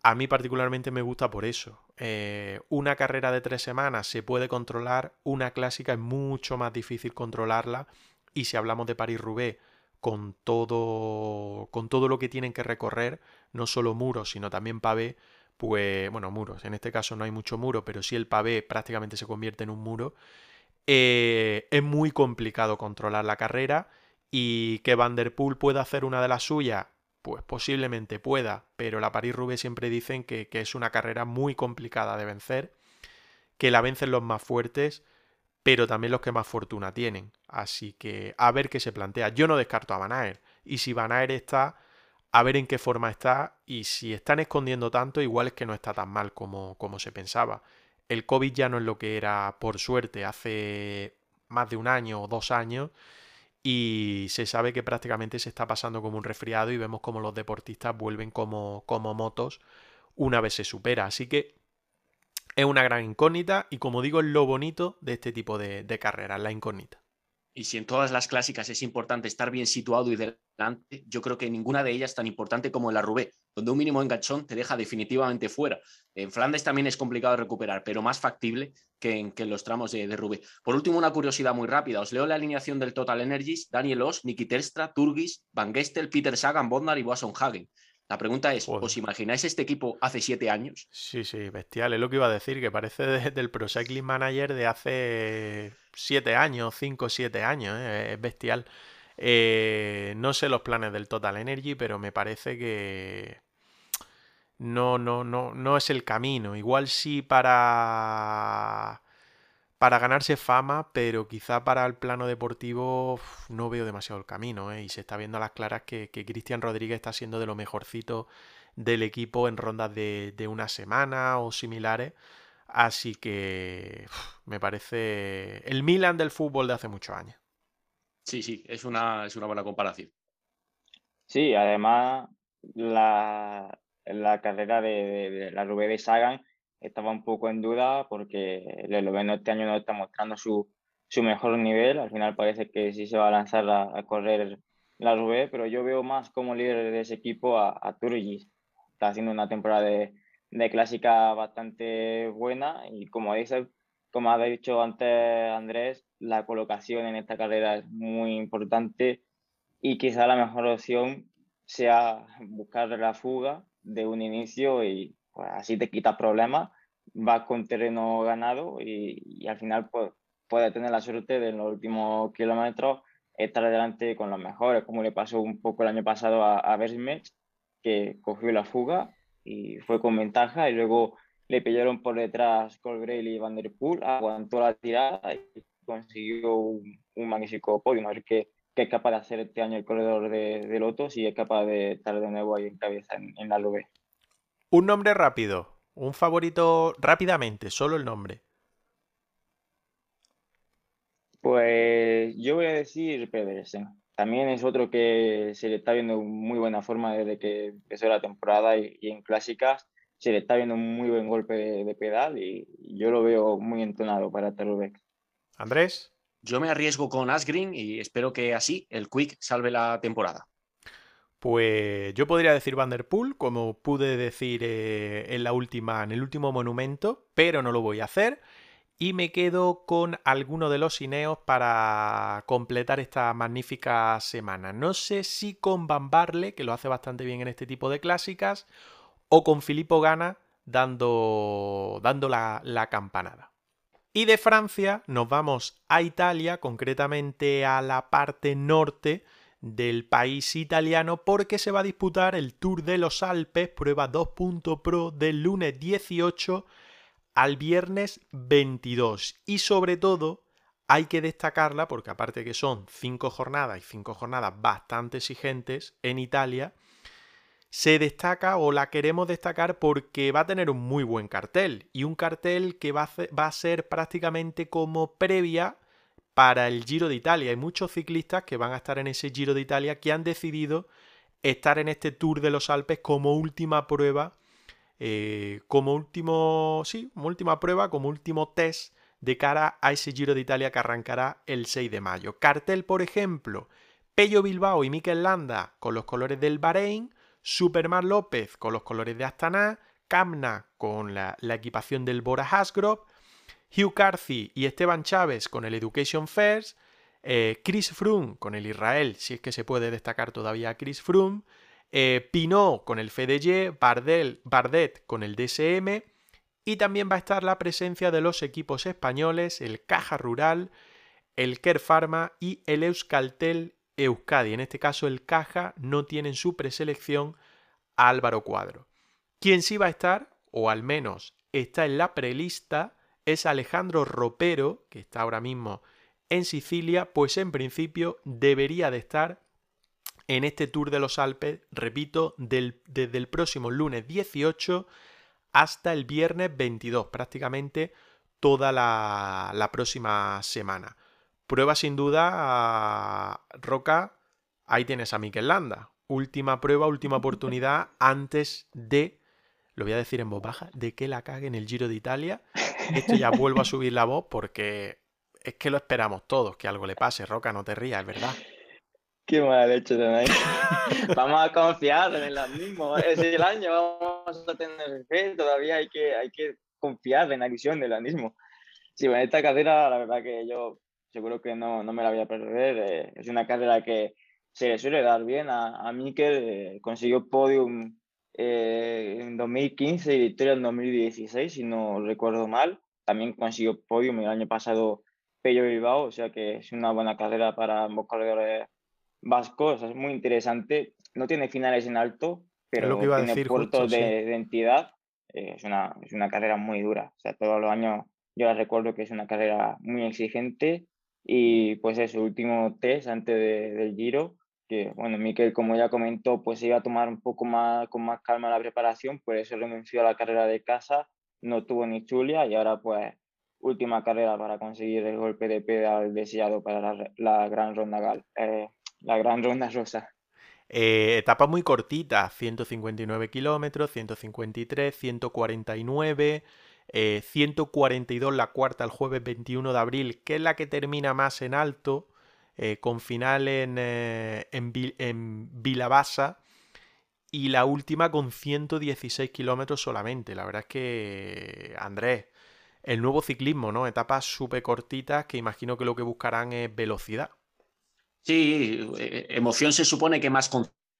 A mí particularmente me gusta por eso. Eh, una carrera de tres semanas se puede controlar, una clásica es mucho más difícil controlarla. Y si hablamos de París-Roubaix, con todo, con todo lo que tienen que recorrer, no solo muros, sino también pavé, pues, bueno, muros, en este caso no hay mucho muro, pero si el pavé prácticamente se convierte en un muro, eh, es muy complicado controlar la carrera y que Van Der Poel pueda hacer una de las suyas, pues posiblemente pueda, pero la París-Roubaix siempre dicen que, que es una carrera muy complicada de vencer, que la vencen los más fuertes, pero también los que más fortuna tienen. Así que a ver qué se plantea. Yo no descarto a Van. Y si Van está, a ver en qué forma está. Y si están escondiendo tanto, igual es que no está tan mal como, como se pensaba. El COVID ya no es lo que era, por suerte, hace más de un año o dos años. Y se sabe que prácticamente se está pasando como un resfriado y vemos como los deportistas vuelven como, como motos una vez se supera. Así que es una gran incógnita y como digo es lo bonito de este tipo de, carreras, la incógnita. Y si en todas las clásicas es importante estar bien situado y delante, yo creo que ninguna de ellas es tan importante como en la Roubaix, donde un mínimo enganchón te deja definitivamente fuera. En Flandes también es complicado recuperar, pero más factible que en, los tramos de, de, Roubaix. Por último, una curiosidad muy rápida. Os leo la alineación del Total Energies, Daniel Oss, Niki Terstra, Turgis, Van Gestel, Peter Sagan, Bodnar y Boasson Hagen. La pregunta es, Joder. ¿os imagináis este equipo hace siete años? Sí, sí, bestial. Es lo que iba a decir, que parece de, del Pro Cycling Manager de hace siete años, cinco o siete años. ¿eh? Es bestial. Eh, no sé los planes del Total Energy, pero me parece que no, no, no, no es el camino. Igual sí para para ganarse fama, pero quizá para el plano deportivo no veo demasiado el camino. ¿eh? Y se está viendo a las claras que, que Cristian Rodríguez está siendo de lo mejorcito del equipo en rondas de, de una semana o similares. Así que me parece el Milan del fútbol de hace muchos años. Sí, sí, es una, es una buena comparación. Sí, además la, la carrera de, de, de la Rubé de Sagan estaba un poco en duda porque el esloveno este año no está mostrando su, su mejor nivel. Al final parece que sí se va a lanzar a, a correr la Rubé, pero yo veo más como líder de ese equipo a, a Turgis. Está haciendo una temporada de, de, clásica bastante buena y como dice, como ha dicho antes Andrés, la colocación en esta carrera es muy importante y quizá la mejor opción sea buscar la fuga de un inicio y así te quitas problemas, vas con terreno ganado y, y, al final pues, puedes tener la suerte de en los últimos kilómetros estar adelante con los mejores, como le pasó un poco el año pasado a, a que cogió la fuga y fue con ventaja y luego le pillaron por detrás Colbrelli y Van Der Poel, aguantó la tirada y consiguió un, magnífico podio, a ver qué, es capaz de hacer este año el corredor de, de Loto, si es capaz de estar de nuevo ahí en cabeza en, en la Lube. Un nombre rápido, un favorito rápidamente, solo el nombre. Pues yo voy a decir Pedersen. También es otro que se le está viendo muy buena forma desde que empezó la temporada y, en clásicas se le está viendo un muy buen golpe de, pedal y, yo lo veo muy entonado para Terrubeck. Andrés. Yo me arriesgo con Asgreen y espero que así el Quick salve la temporada. Pues yo podría decir Vanderpool, como pude decir eh, en la última, en el último monumento, pero no lo voy a hacer y me quedo con alguno de los Ineos para completar esta magnífica semana. No sé si con Van Barle, que lo hace bastante bien en este tipo de clásicas, o con Filippo Gana dando, dando la, la campanada. Y de Francia nos vamos a Italia, concretamente a la parte norte del país italiano, porque se va a disputar el Tour de los Alpes, prueba 2.pro del lunes 18 al viernes 22. Y sobre todo hay que destacarla porque aparte que son cinco jornadas y cinco jornadas bastante exigentes en Italia, se destaca o la queremos destacar porque va a tener un muy buen cartel y un cartel que va a ser prácticamente como previa para el Giro de Italia. Hay muchos ciclistas que van a estar en ese Giro de Italia que han decidido estar en este Tour de los Alpes como última prueba eh, como último, sí, como última prueba, como último test de cara a ese Giro de Italia que arrancará el 6 de mayo. Cartel, por ejemplo, Pello Bilbao y Mikel Landa con los colores del Bahrein, Superman López con los colores de Astana, Kamna con la, equipación del Bora Hasgrove, Hugh Carthy y Esteban Chávez con el Education First, eh, Chris Froome con el Israel, si es que se puede destacar todavía Chris Froome, eh, Pinot con el FDG, Bardet con el DSM y también va a estar la presencia de los equipos españoles, el Caja Rural, el Ker Pharma y el Euskaltel Euskadi. En este caso el Caja no tiene en su preselección a Álvaro Cuadro. Quien sí va a estar, o al menos está en la prelista, es Alejandro Ropero, que está ahora mismo en Sicilia, pues en principio debería de estar en este Tour de los Alpes, repito, desde el próximo lunes 18 hasta el viernes 22, prácticamente toda la, próxima semana. Prueba sin duda, Roca, ahí tienes a Mikel Landa. Última prueba, última oportunidad antes de, lo voy a decir en voz baja, de que la cague en el Giro de Italia. Esto ya vuelvo a subir la voz porque es que lo esperamos todos, que algo le pase. Roca, no te rías, es verdad. Qué mala leche tenéis. vamos a confiar en el mismo. Es el año, vamos a tener fe, todavía hay que, hay que confiar en la visión del mismo. Sí, bueno, esta carrera, la verdad que yo seguro que no, no me la voy a perder. Eh, es una carrera que se le suele dar bien a, a. Eh, consiguió podium eh, en 2015 y victoria en 2016, si no recuerdo mal. También consiguió podium el año pasado Pello Bilbao, o sea que es una buena carrera para ambos corredores vascos, es muy interesante. No tiene finales en alto, pero tiene puertos de, identidad. Eh, es, una, es una carrera muy dura. O sea, todos los años yo la recuerdo que es una carrera muy exigente y pues es su último test antes del Giro, que bueno, Miquel como ya comentó, pues iba a tomar un poco más con más calma la preparación, por eso renunció a la carrera de casa, no tuvo ni chulia y ahora pues última carrera para conseguir el golpe de pedal deseado para la, Gran Ronda Gal. Eh, la gran ronda rosa. Eh, etapa muy cortita, 159 kilómetros, 153, 149, 142 la cuarta el jueves 21 de abril, que es la que termina más en alto, eh, con final en, eh, en, en Vilabasa, y la última con 116 kilómetros solamente. La verdad es que, Andrés, el nuevo ciclismo, ¿no? Etapas súper cortitas que imagino que lo que buscarán es velocidad. Sí, eh, emoción se supone que más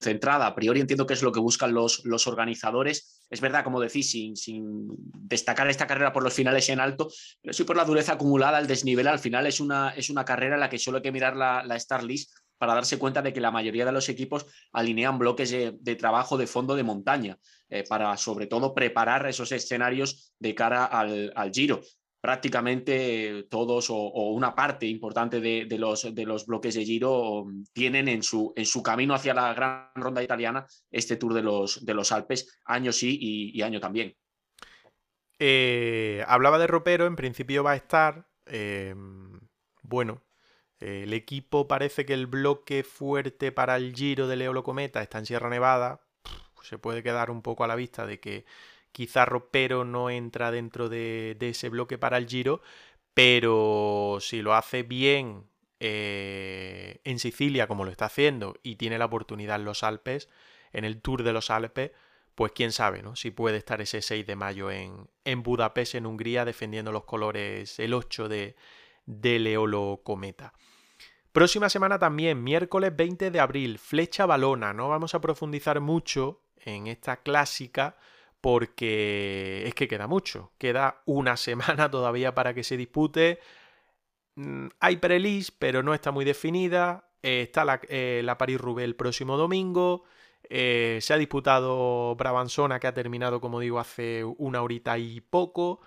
concentrada. A priori entiendo que es lo que buscan los, los organizadores. Es verdad, como decís, sin, sin, destacar esta carrera por los finales en alto, pero sí por la dureza acumulada, el desnivel. Al final es una, es una carrera en la que solo hay que mirar la, la Star List para darse cuenta de que la mayoría de los equipos alinean bloques de, trabajo de fondo de montaña, eh, para sobre todo preparar esos escenarios de cara al, al Giro prácticamente todos o, una parte importante de, los, de, los, bloques de Giro tienen en su, en su, camino hacia la gran ronda italiana este Tour de los, de los Alpes, año sí y, año también. Eh, hablaba de Ropero, en principio va a estar. Em, bueno, el equipo parece que el bloque fuerte para el Giro de Leolo Cometa está en Sierra Nevada. Se puede quedar un poco a la vista de que Quizá Ropero no entra dentro de, ese bloque para el Giro, pero si lo hace bien eh, en Sicilia, como lo está haciendo, y tiene la oportunidad en los Alpes, en el Tour de los Alpes, pues quién sabe, ¿no? Si puede estar ese 6 de mayo en, Budapest, en Hungría, defendiendo los colores el 8 de, de Leolo Cometa. Próxima semana también, miércoles 20 de abril, Flecha Balona. No vamos a profundizar mucho en esta clásica porque es que queda mucho. Queda una semana todavía para que se dispute. Mm, hay pre-list, pero no está muy definida. Eh, está la, eh, la Paris-Roubaix el próximo domingo. Eh, se ha disputado Brabanzona, que ha terminado, como digo, hace una horita y poco.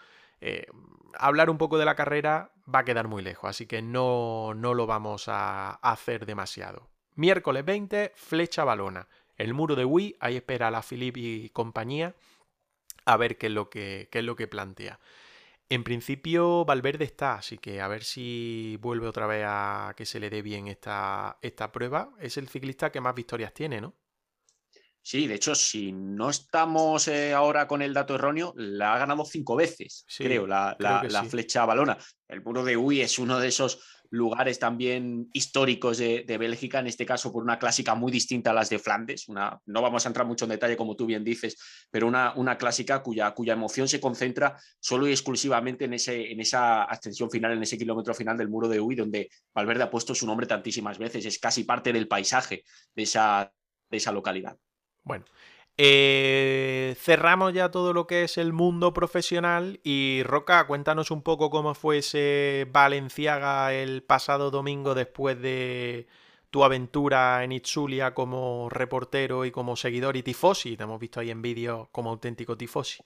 hablar un poco de la carrera va a quedar muy lejos, así que no, no lo vamos a hacer demasiado. Miércoles 20, Flecha Balona. El muro de Wii, ahí espera la Philippe y compañía a ver qué es lo que, es lo que plantea. En principio Valverde está, así que a ver si vuelve otra vez a que se le dé bien esta, esta prueba. Es el ciclista que más victorias tiene, ¿no? Sí, de hecho, si no estamos eh, ahora con el dato erróneo, la ha ganado cinco veces, creo, la, flecha balona. El muro de Uy es uno de esos lugares también históricos de, Bélgica, en este caso por una clásica muy distinta a las de Flandes. Una, no vamos a entrar mucho en detalle, como tú bien dices, pero una, una clásica cuya, cuya emoción se concentra solo y exclusivamente en, ese, en esa ascensión final, en ese kilómetro final del muro de Uy, donde Valverde ha puesto su nombre tantísimas veces. Es casi parte del paisaje de esa, de esa localidad. Bueno, eh, cerramos ya todo lo que es el mundo profesional y Roca, cuéntanos un poco cómo fue ese Valenciaga el pasado domingo después de tu aventura en Itzulia como reportero y como seguidor y tifosi. Te hemos visto ahí en vídeo como auténtico tifosi.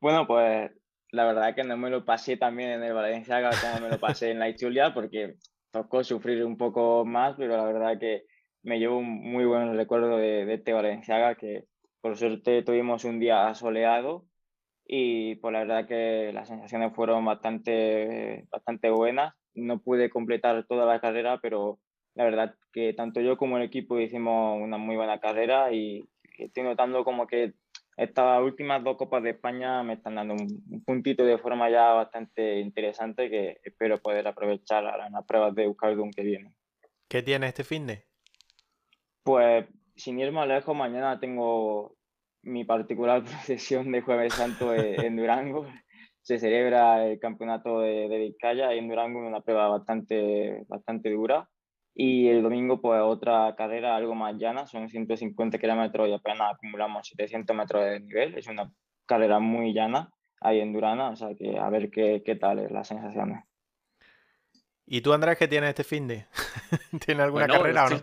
Bueno, pues la verdad es que no me lo pasé también en el Valenciaga como me lo pasé en la Itzulia porque tocó sufrir un poco más, pero la verdad que me llevo un muy buen recuerdo de, de este Valenciaga, que por suerte tuvimos un día soleado y por pues, la verdad que las sensaciones fueron bastante, bastante buenas. No pude completar toda la carrera, pero la verdad que tanto yo como el equipo hicimos una muy buena carrera y estoy notando como que estas últimas dos Copas de España me están dando un, puntito de forma ya bastante interesante que espero poder aprovechar a las pruebas de Euskaldun que vienen. ¿Qué tiene este fin de? Pues sin ir más lejos, mañana tengo mi particular procesión de Jueves Santo e-, en Durango. Se celebra el campeonato de, de Vizcaya en Durango, una prueba bastante, bastante dura. Y el domingo, pues otra carrera algo más llana, son 150 kilómetros y apenas acumulamos 700 metros de nivel. Es una carrera muy llana ahí en Durana, o sea que a ver qué, qué tal es las sensaciones. ¿Y tú, Andrés, qué tienes este fin de? ¿Tienes alguna carrera o no?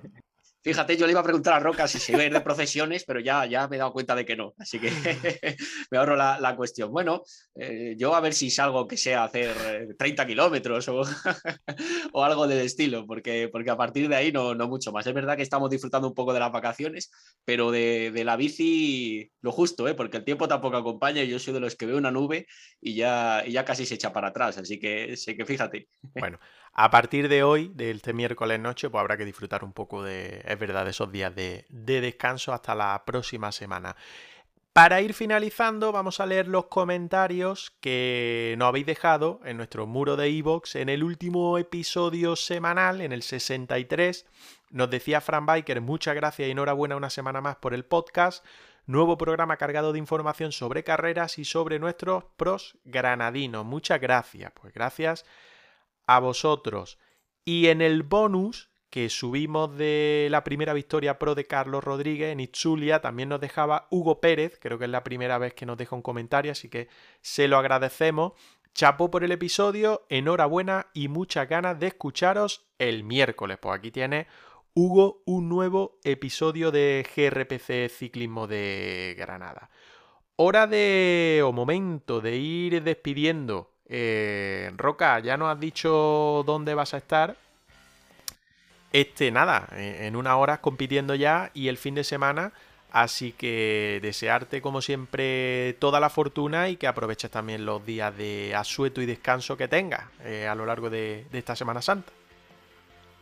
Fíjate, yo le iba a preguntar a Roca si se iba a ir de procesiones, pero ya, ya me he dado cuenta de que no. Así que me ahorro la, cuestión. Bueno, eh, yo a ver si salgo que sea hacer 30 eh, kilómetros o, o, algo del estilo, porque, porque a partir de ahí no, no mucho más. Es verdad que estamos disfrutando un poco de las vacaciones, pero de, de la bici lo justo, ¿eh? porque el tiempo tampoco acompaña yo soy de los que veo una nube y ya, y ya casi se echa para atrás. Así que sé que fíjate. Bueno, a partir de hoy, de este miércoles noche, pues habrá que disfrutar un poco de, es verdad, de esos días de, descanso hasta la próxima semana. Para ir finalizando, vamos a leer los comentarios que nos habéis dejado en nuestro muro de iVoox en el último episodio semanal, en el 63. Nos decía Fran Biker, muchas gracias y enhorabuena una semana más por el podcast. Nuevo programa cargado de información sobre carreras y sobre nuestros pros granadinos. Muchas gracias. Pues gracias a vosotros. Y en el bonus que subimos de la primera victoria pro de Carlos Rodríguez en Itzulia, también nos dejaba Hugo Pérez, creo que es la primera vez que nos deja un comentario, así que se lo agradecemos. Chapo por el episodio, enhorabuena y muchas ganas de escucharos el miércoles. Pues aquí tiene Hugo un nuevo episodio de GRPC Ciclismo de Granada. hora de, o momento de ir despidiendo. Eh, Roca, ya nos has dicho dónde vas a estar. Este, nada, en una hora compitiendo ya y el fin de semana. Así que desearte, como siempre, toda la fortuna y que aproveches también los días de asueto y descanso que tengas eh, a lo largo de, esta Semana Santa.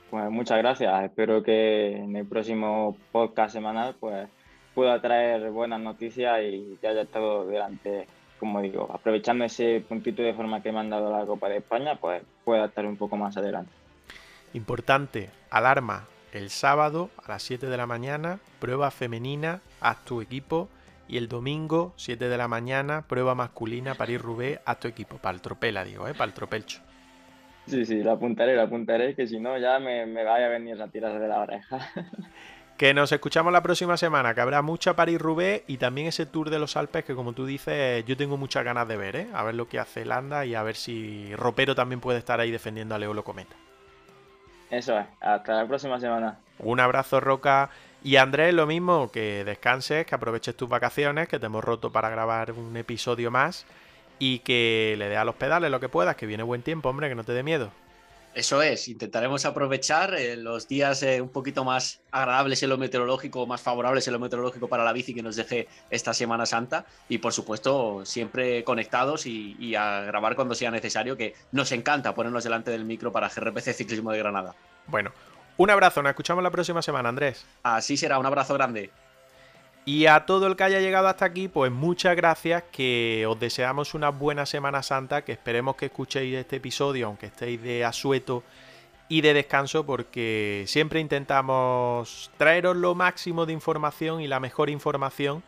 Pues muchas gracias. Espero que en el próximo podcast semanal pues pueda traer buenas noticias y que haya estado delante, como digo, aprovechando ese puntito de forma que me han dado la Copa de España, pues pueda estar un poco más adelante. Importante, alarma, el sábado a las 7 de la mañana, prueba femenina, haz tu equipo. Y el domingo, 7 de la mañana, prueba masculina, París-Roubaix, haz tu equipo. Para el tropela, digo, ¿eh? para el tropelcho. Sí, sí, lo apuntaré, lo apuntaré, que si no ya me, me vaya a venir a tirar de la oreja. Que nos escuchamos la próxima semana, que habrá mucha París-Roubaix y también ese Tour de los Alpes que como tú dices yo tengo muchas ganas de ver, ¿eh? A ver lo que hace Landa y a ver si Ropero también puede estar ahí defendiendo a Leolo Cometa. Eso es, hasta la próxima semana. Un abrazo Roca y Andrés lo mismo, que descanses, que aproveches tus vacaciones, que te hemos roto para grabar un episodio más y que le dé a los pedales lo que puedas, que viene buen tiempo, hombre, que no te dé miedo. Eso es, intentaremos aprovechar eh, los días eh, un poquito más agradables en lo meteorológico, más favorables en lo meteorológico para la bici que nos deje esta Semana Santa y por supuesto siempre conectados y, y, a grabar cuando sea necesario, que nos encanta ponernos delante del micro para GRPC Ciclismo de Granada. Bueno, un abrazo, nos escuchamos la próxima semana, Andrés. Así será, un abrazo grande. Y a todo el que haya llegado hasta aquí, pues muchas gracias, que os deseamos una buena Semana Santa, que esperemos que escuchéis este episodio, aunque estéis de asueto y de descanso, porque siempre intentamos traeros lo máximo de información y la mejor información.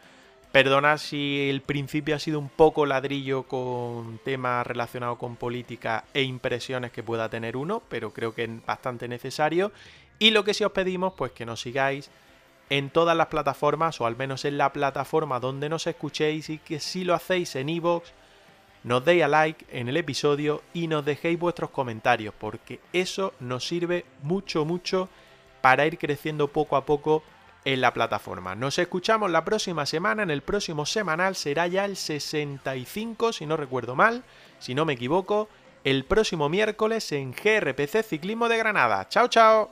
Perdona si el principio ha sido un poco ladrillo con temas relacionados con política e impresiones que pueda tener uno, pero creo que es bastante necesario. Y lo que sí os pedimos, pues que nos sigáis en todas las plataformas, o al menos en la plataforma donde nos escuchéis, y que si lo hacéis en iVoox, nos deis a like en el episodio y nos dejéis vuestros comentarios, porque eso nos sirve mucho, mucho para ir creciendo poco a poco en la plataforma. Nos escuchamos la próxima semana, en el próximo semanal será ya el 65, si no recuerdo mal, si no me equivoco, el próximo miércoles en GRPC Ciclismo de Granada. Chao, chao.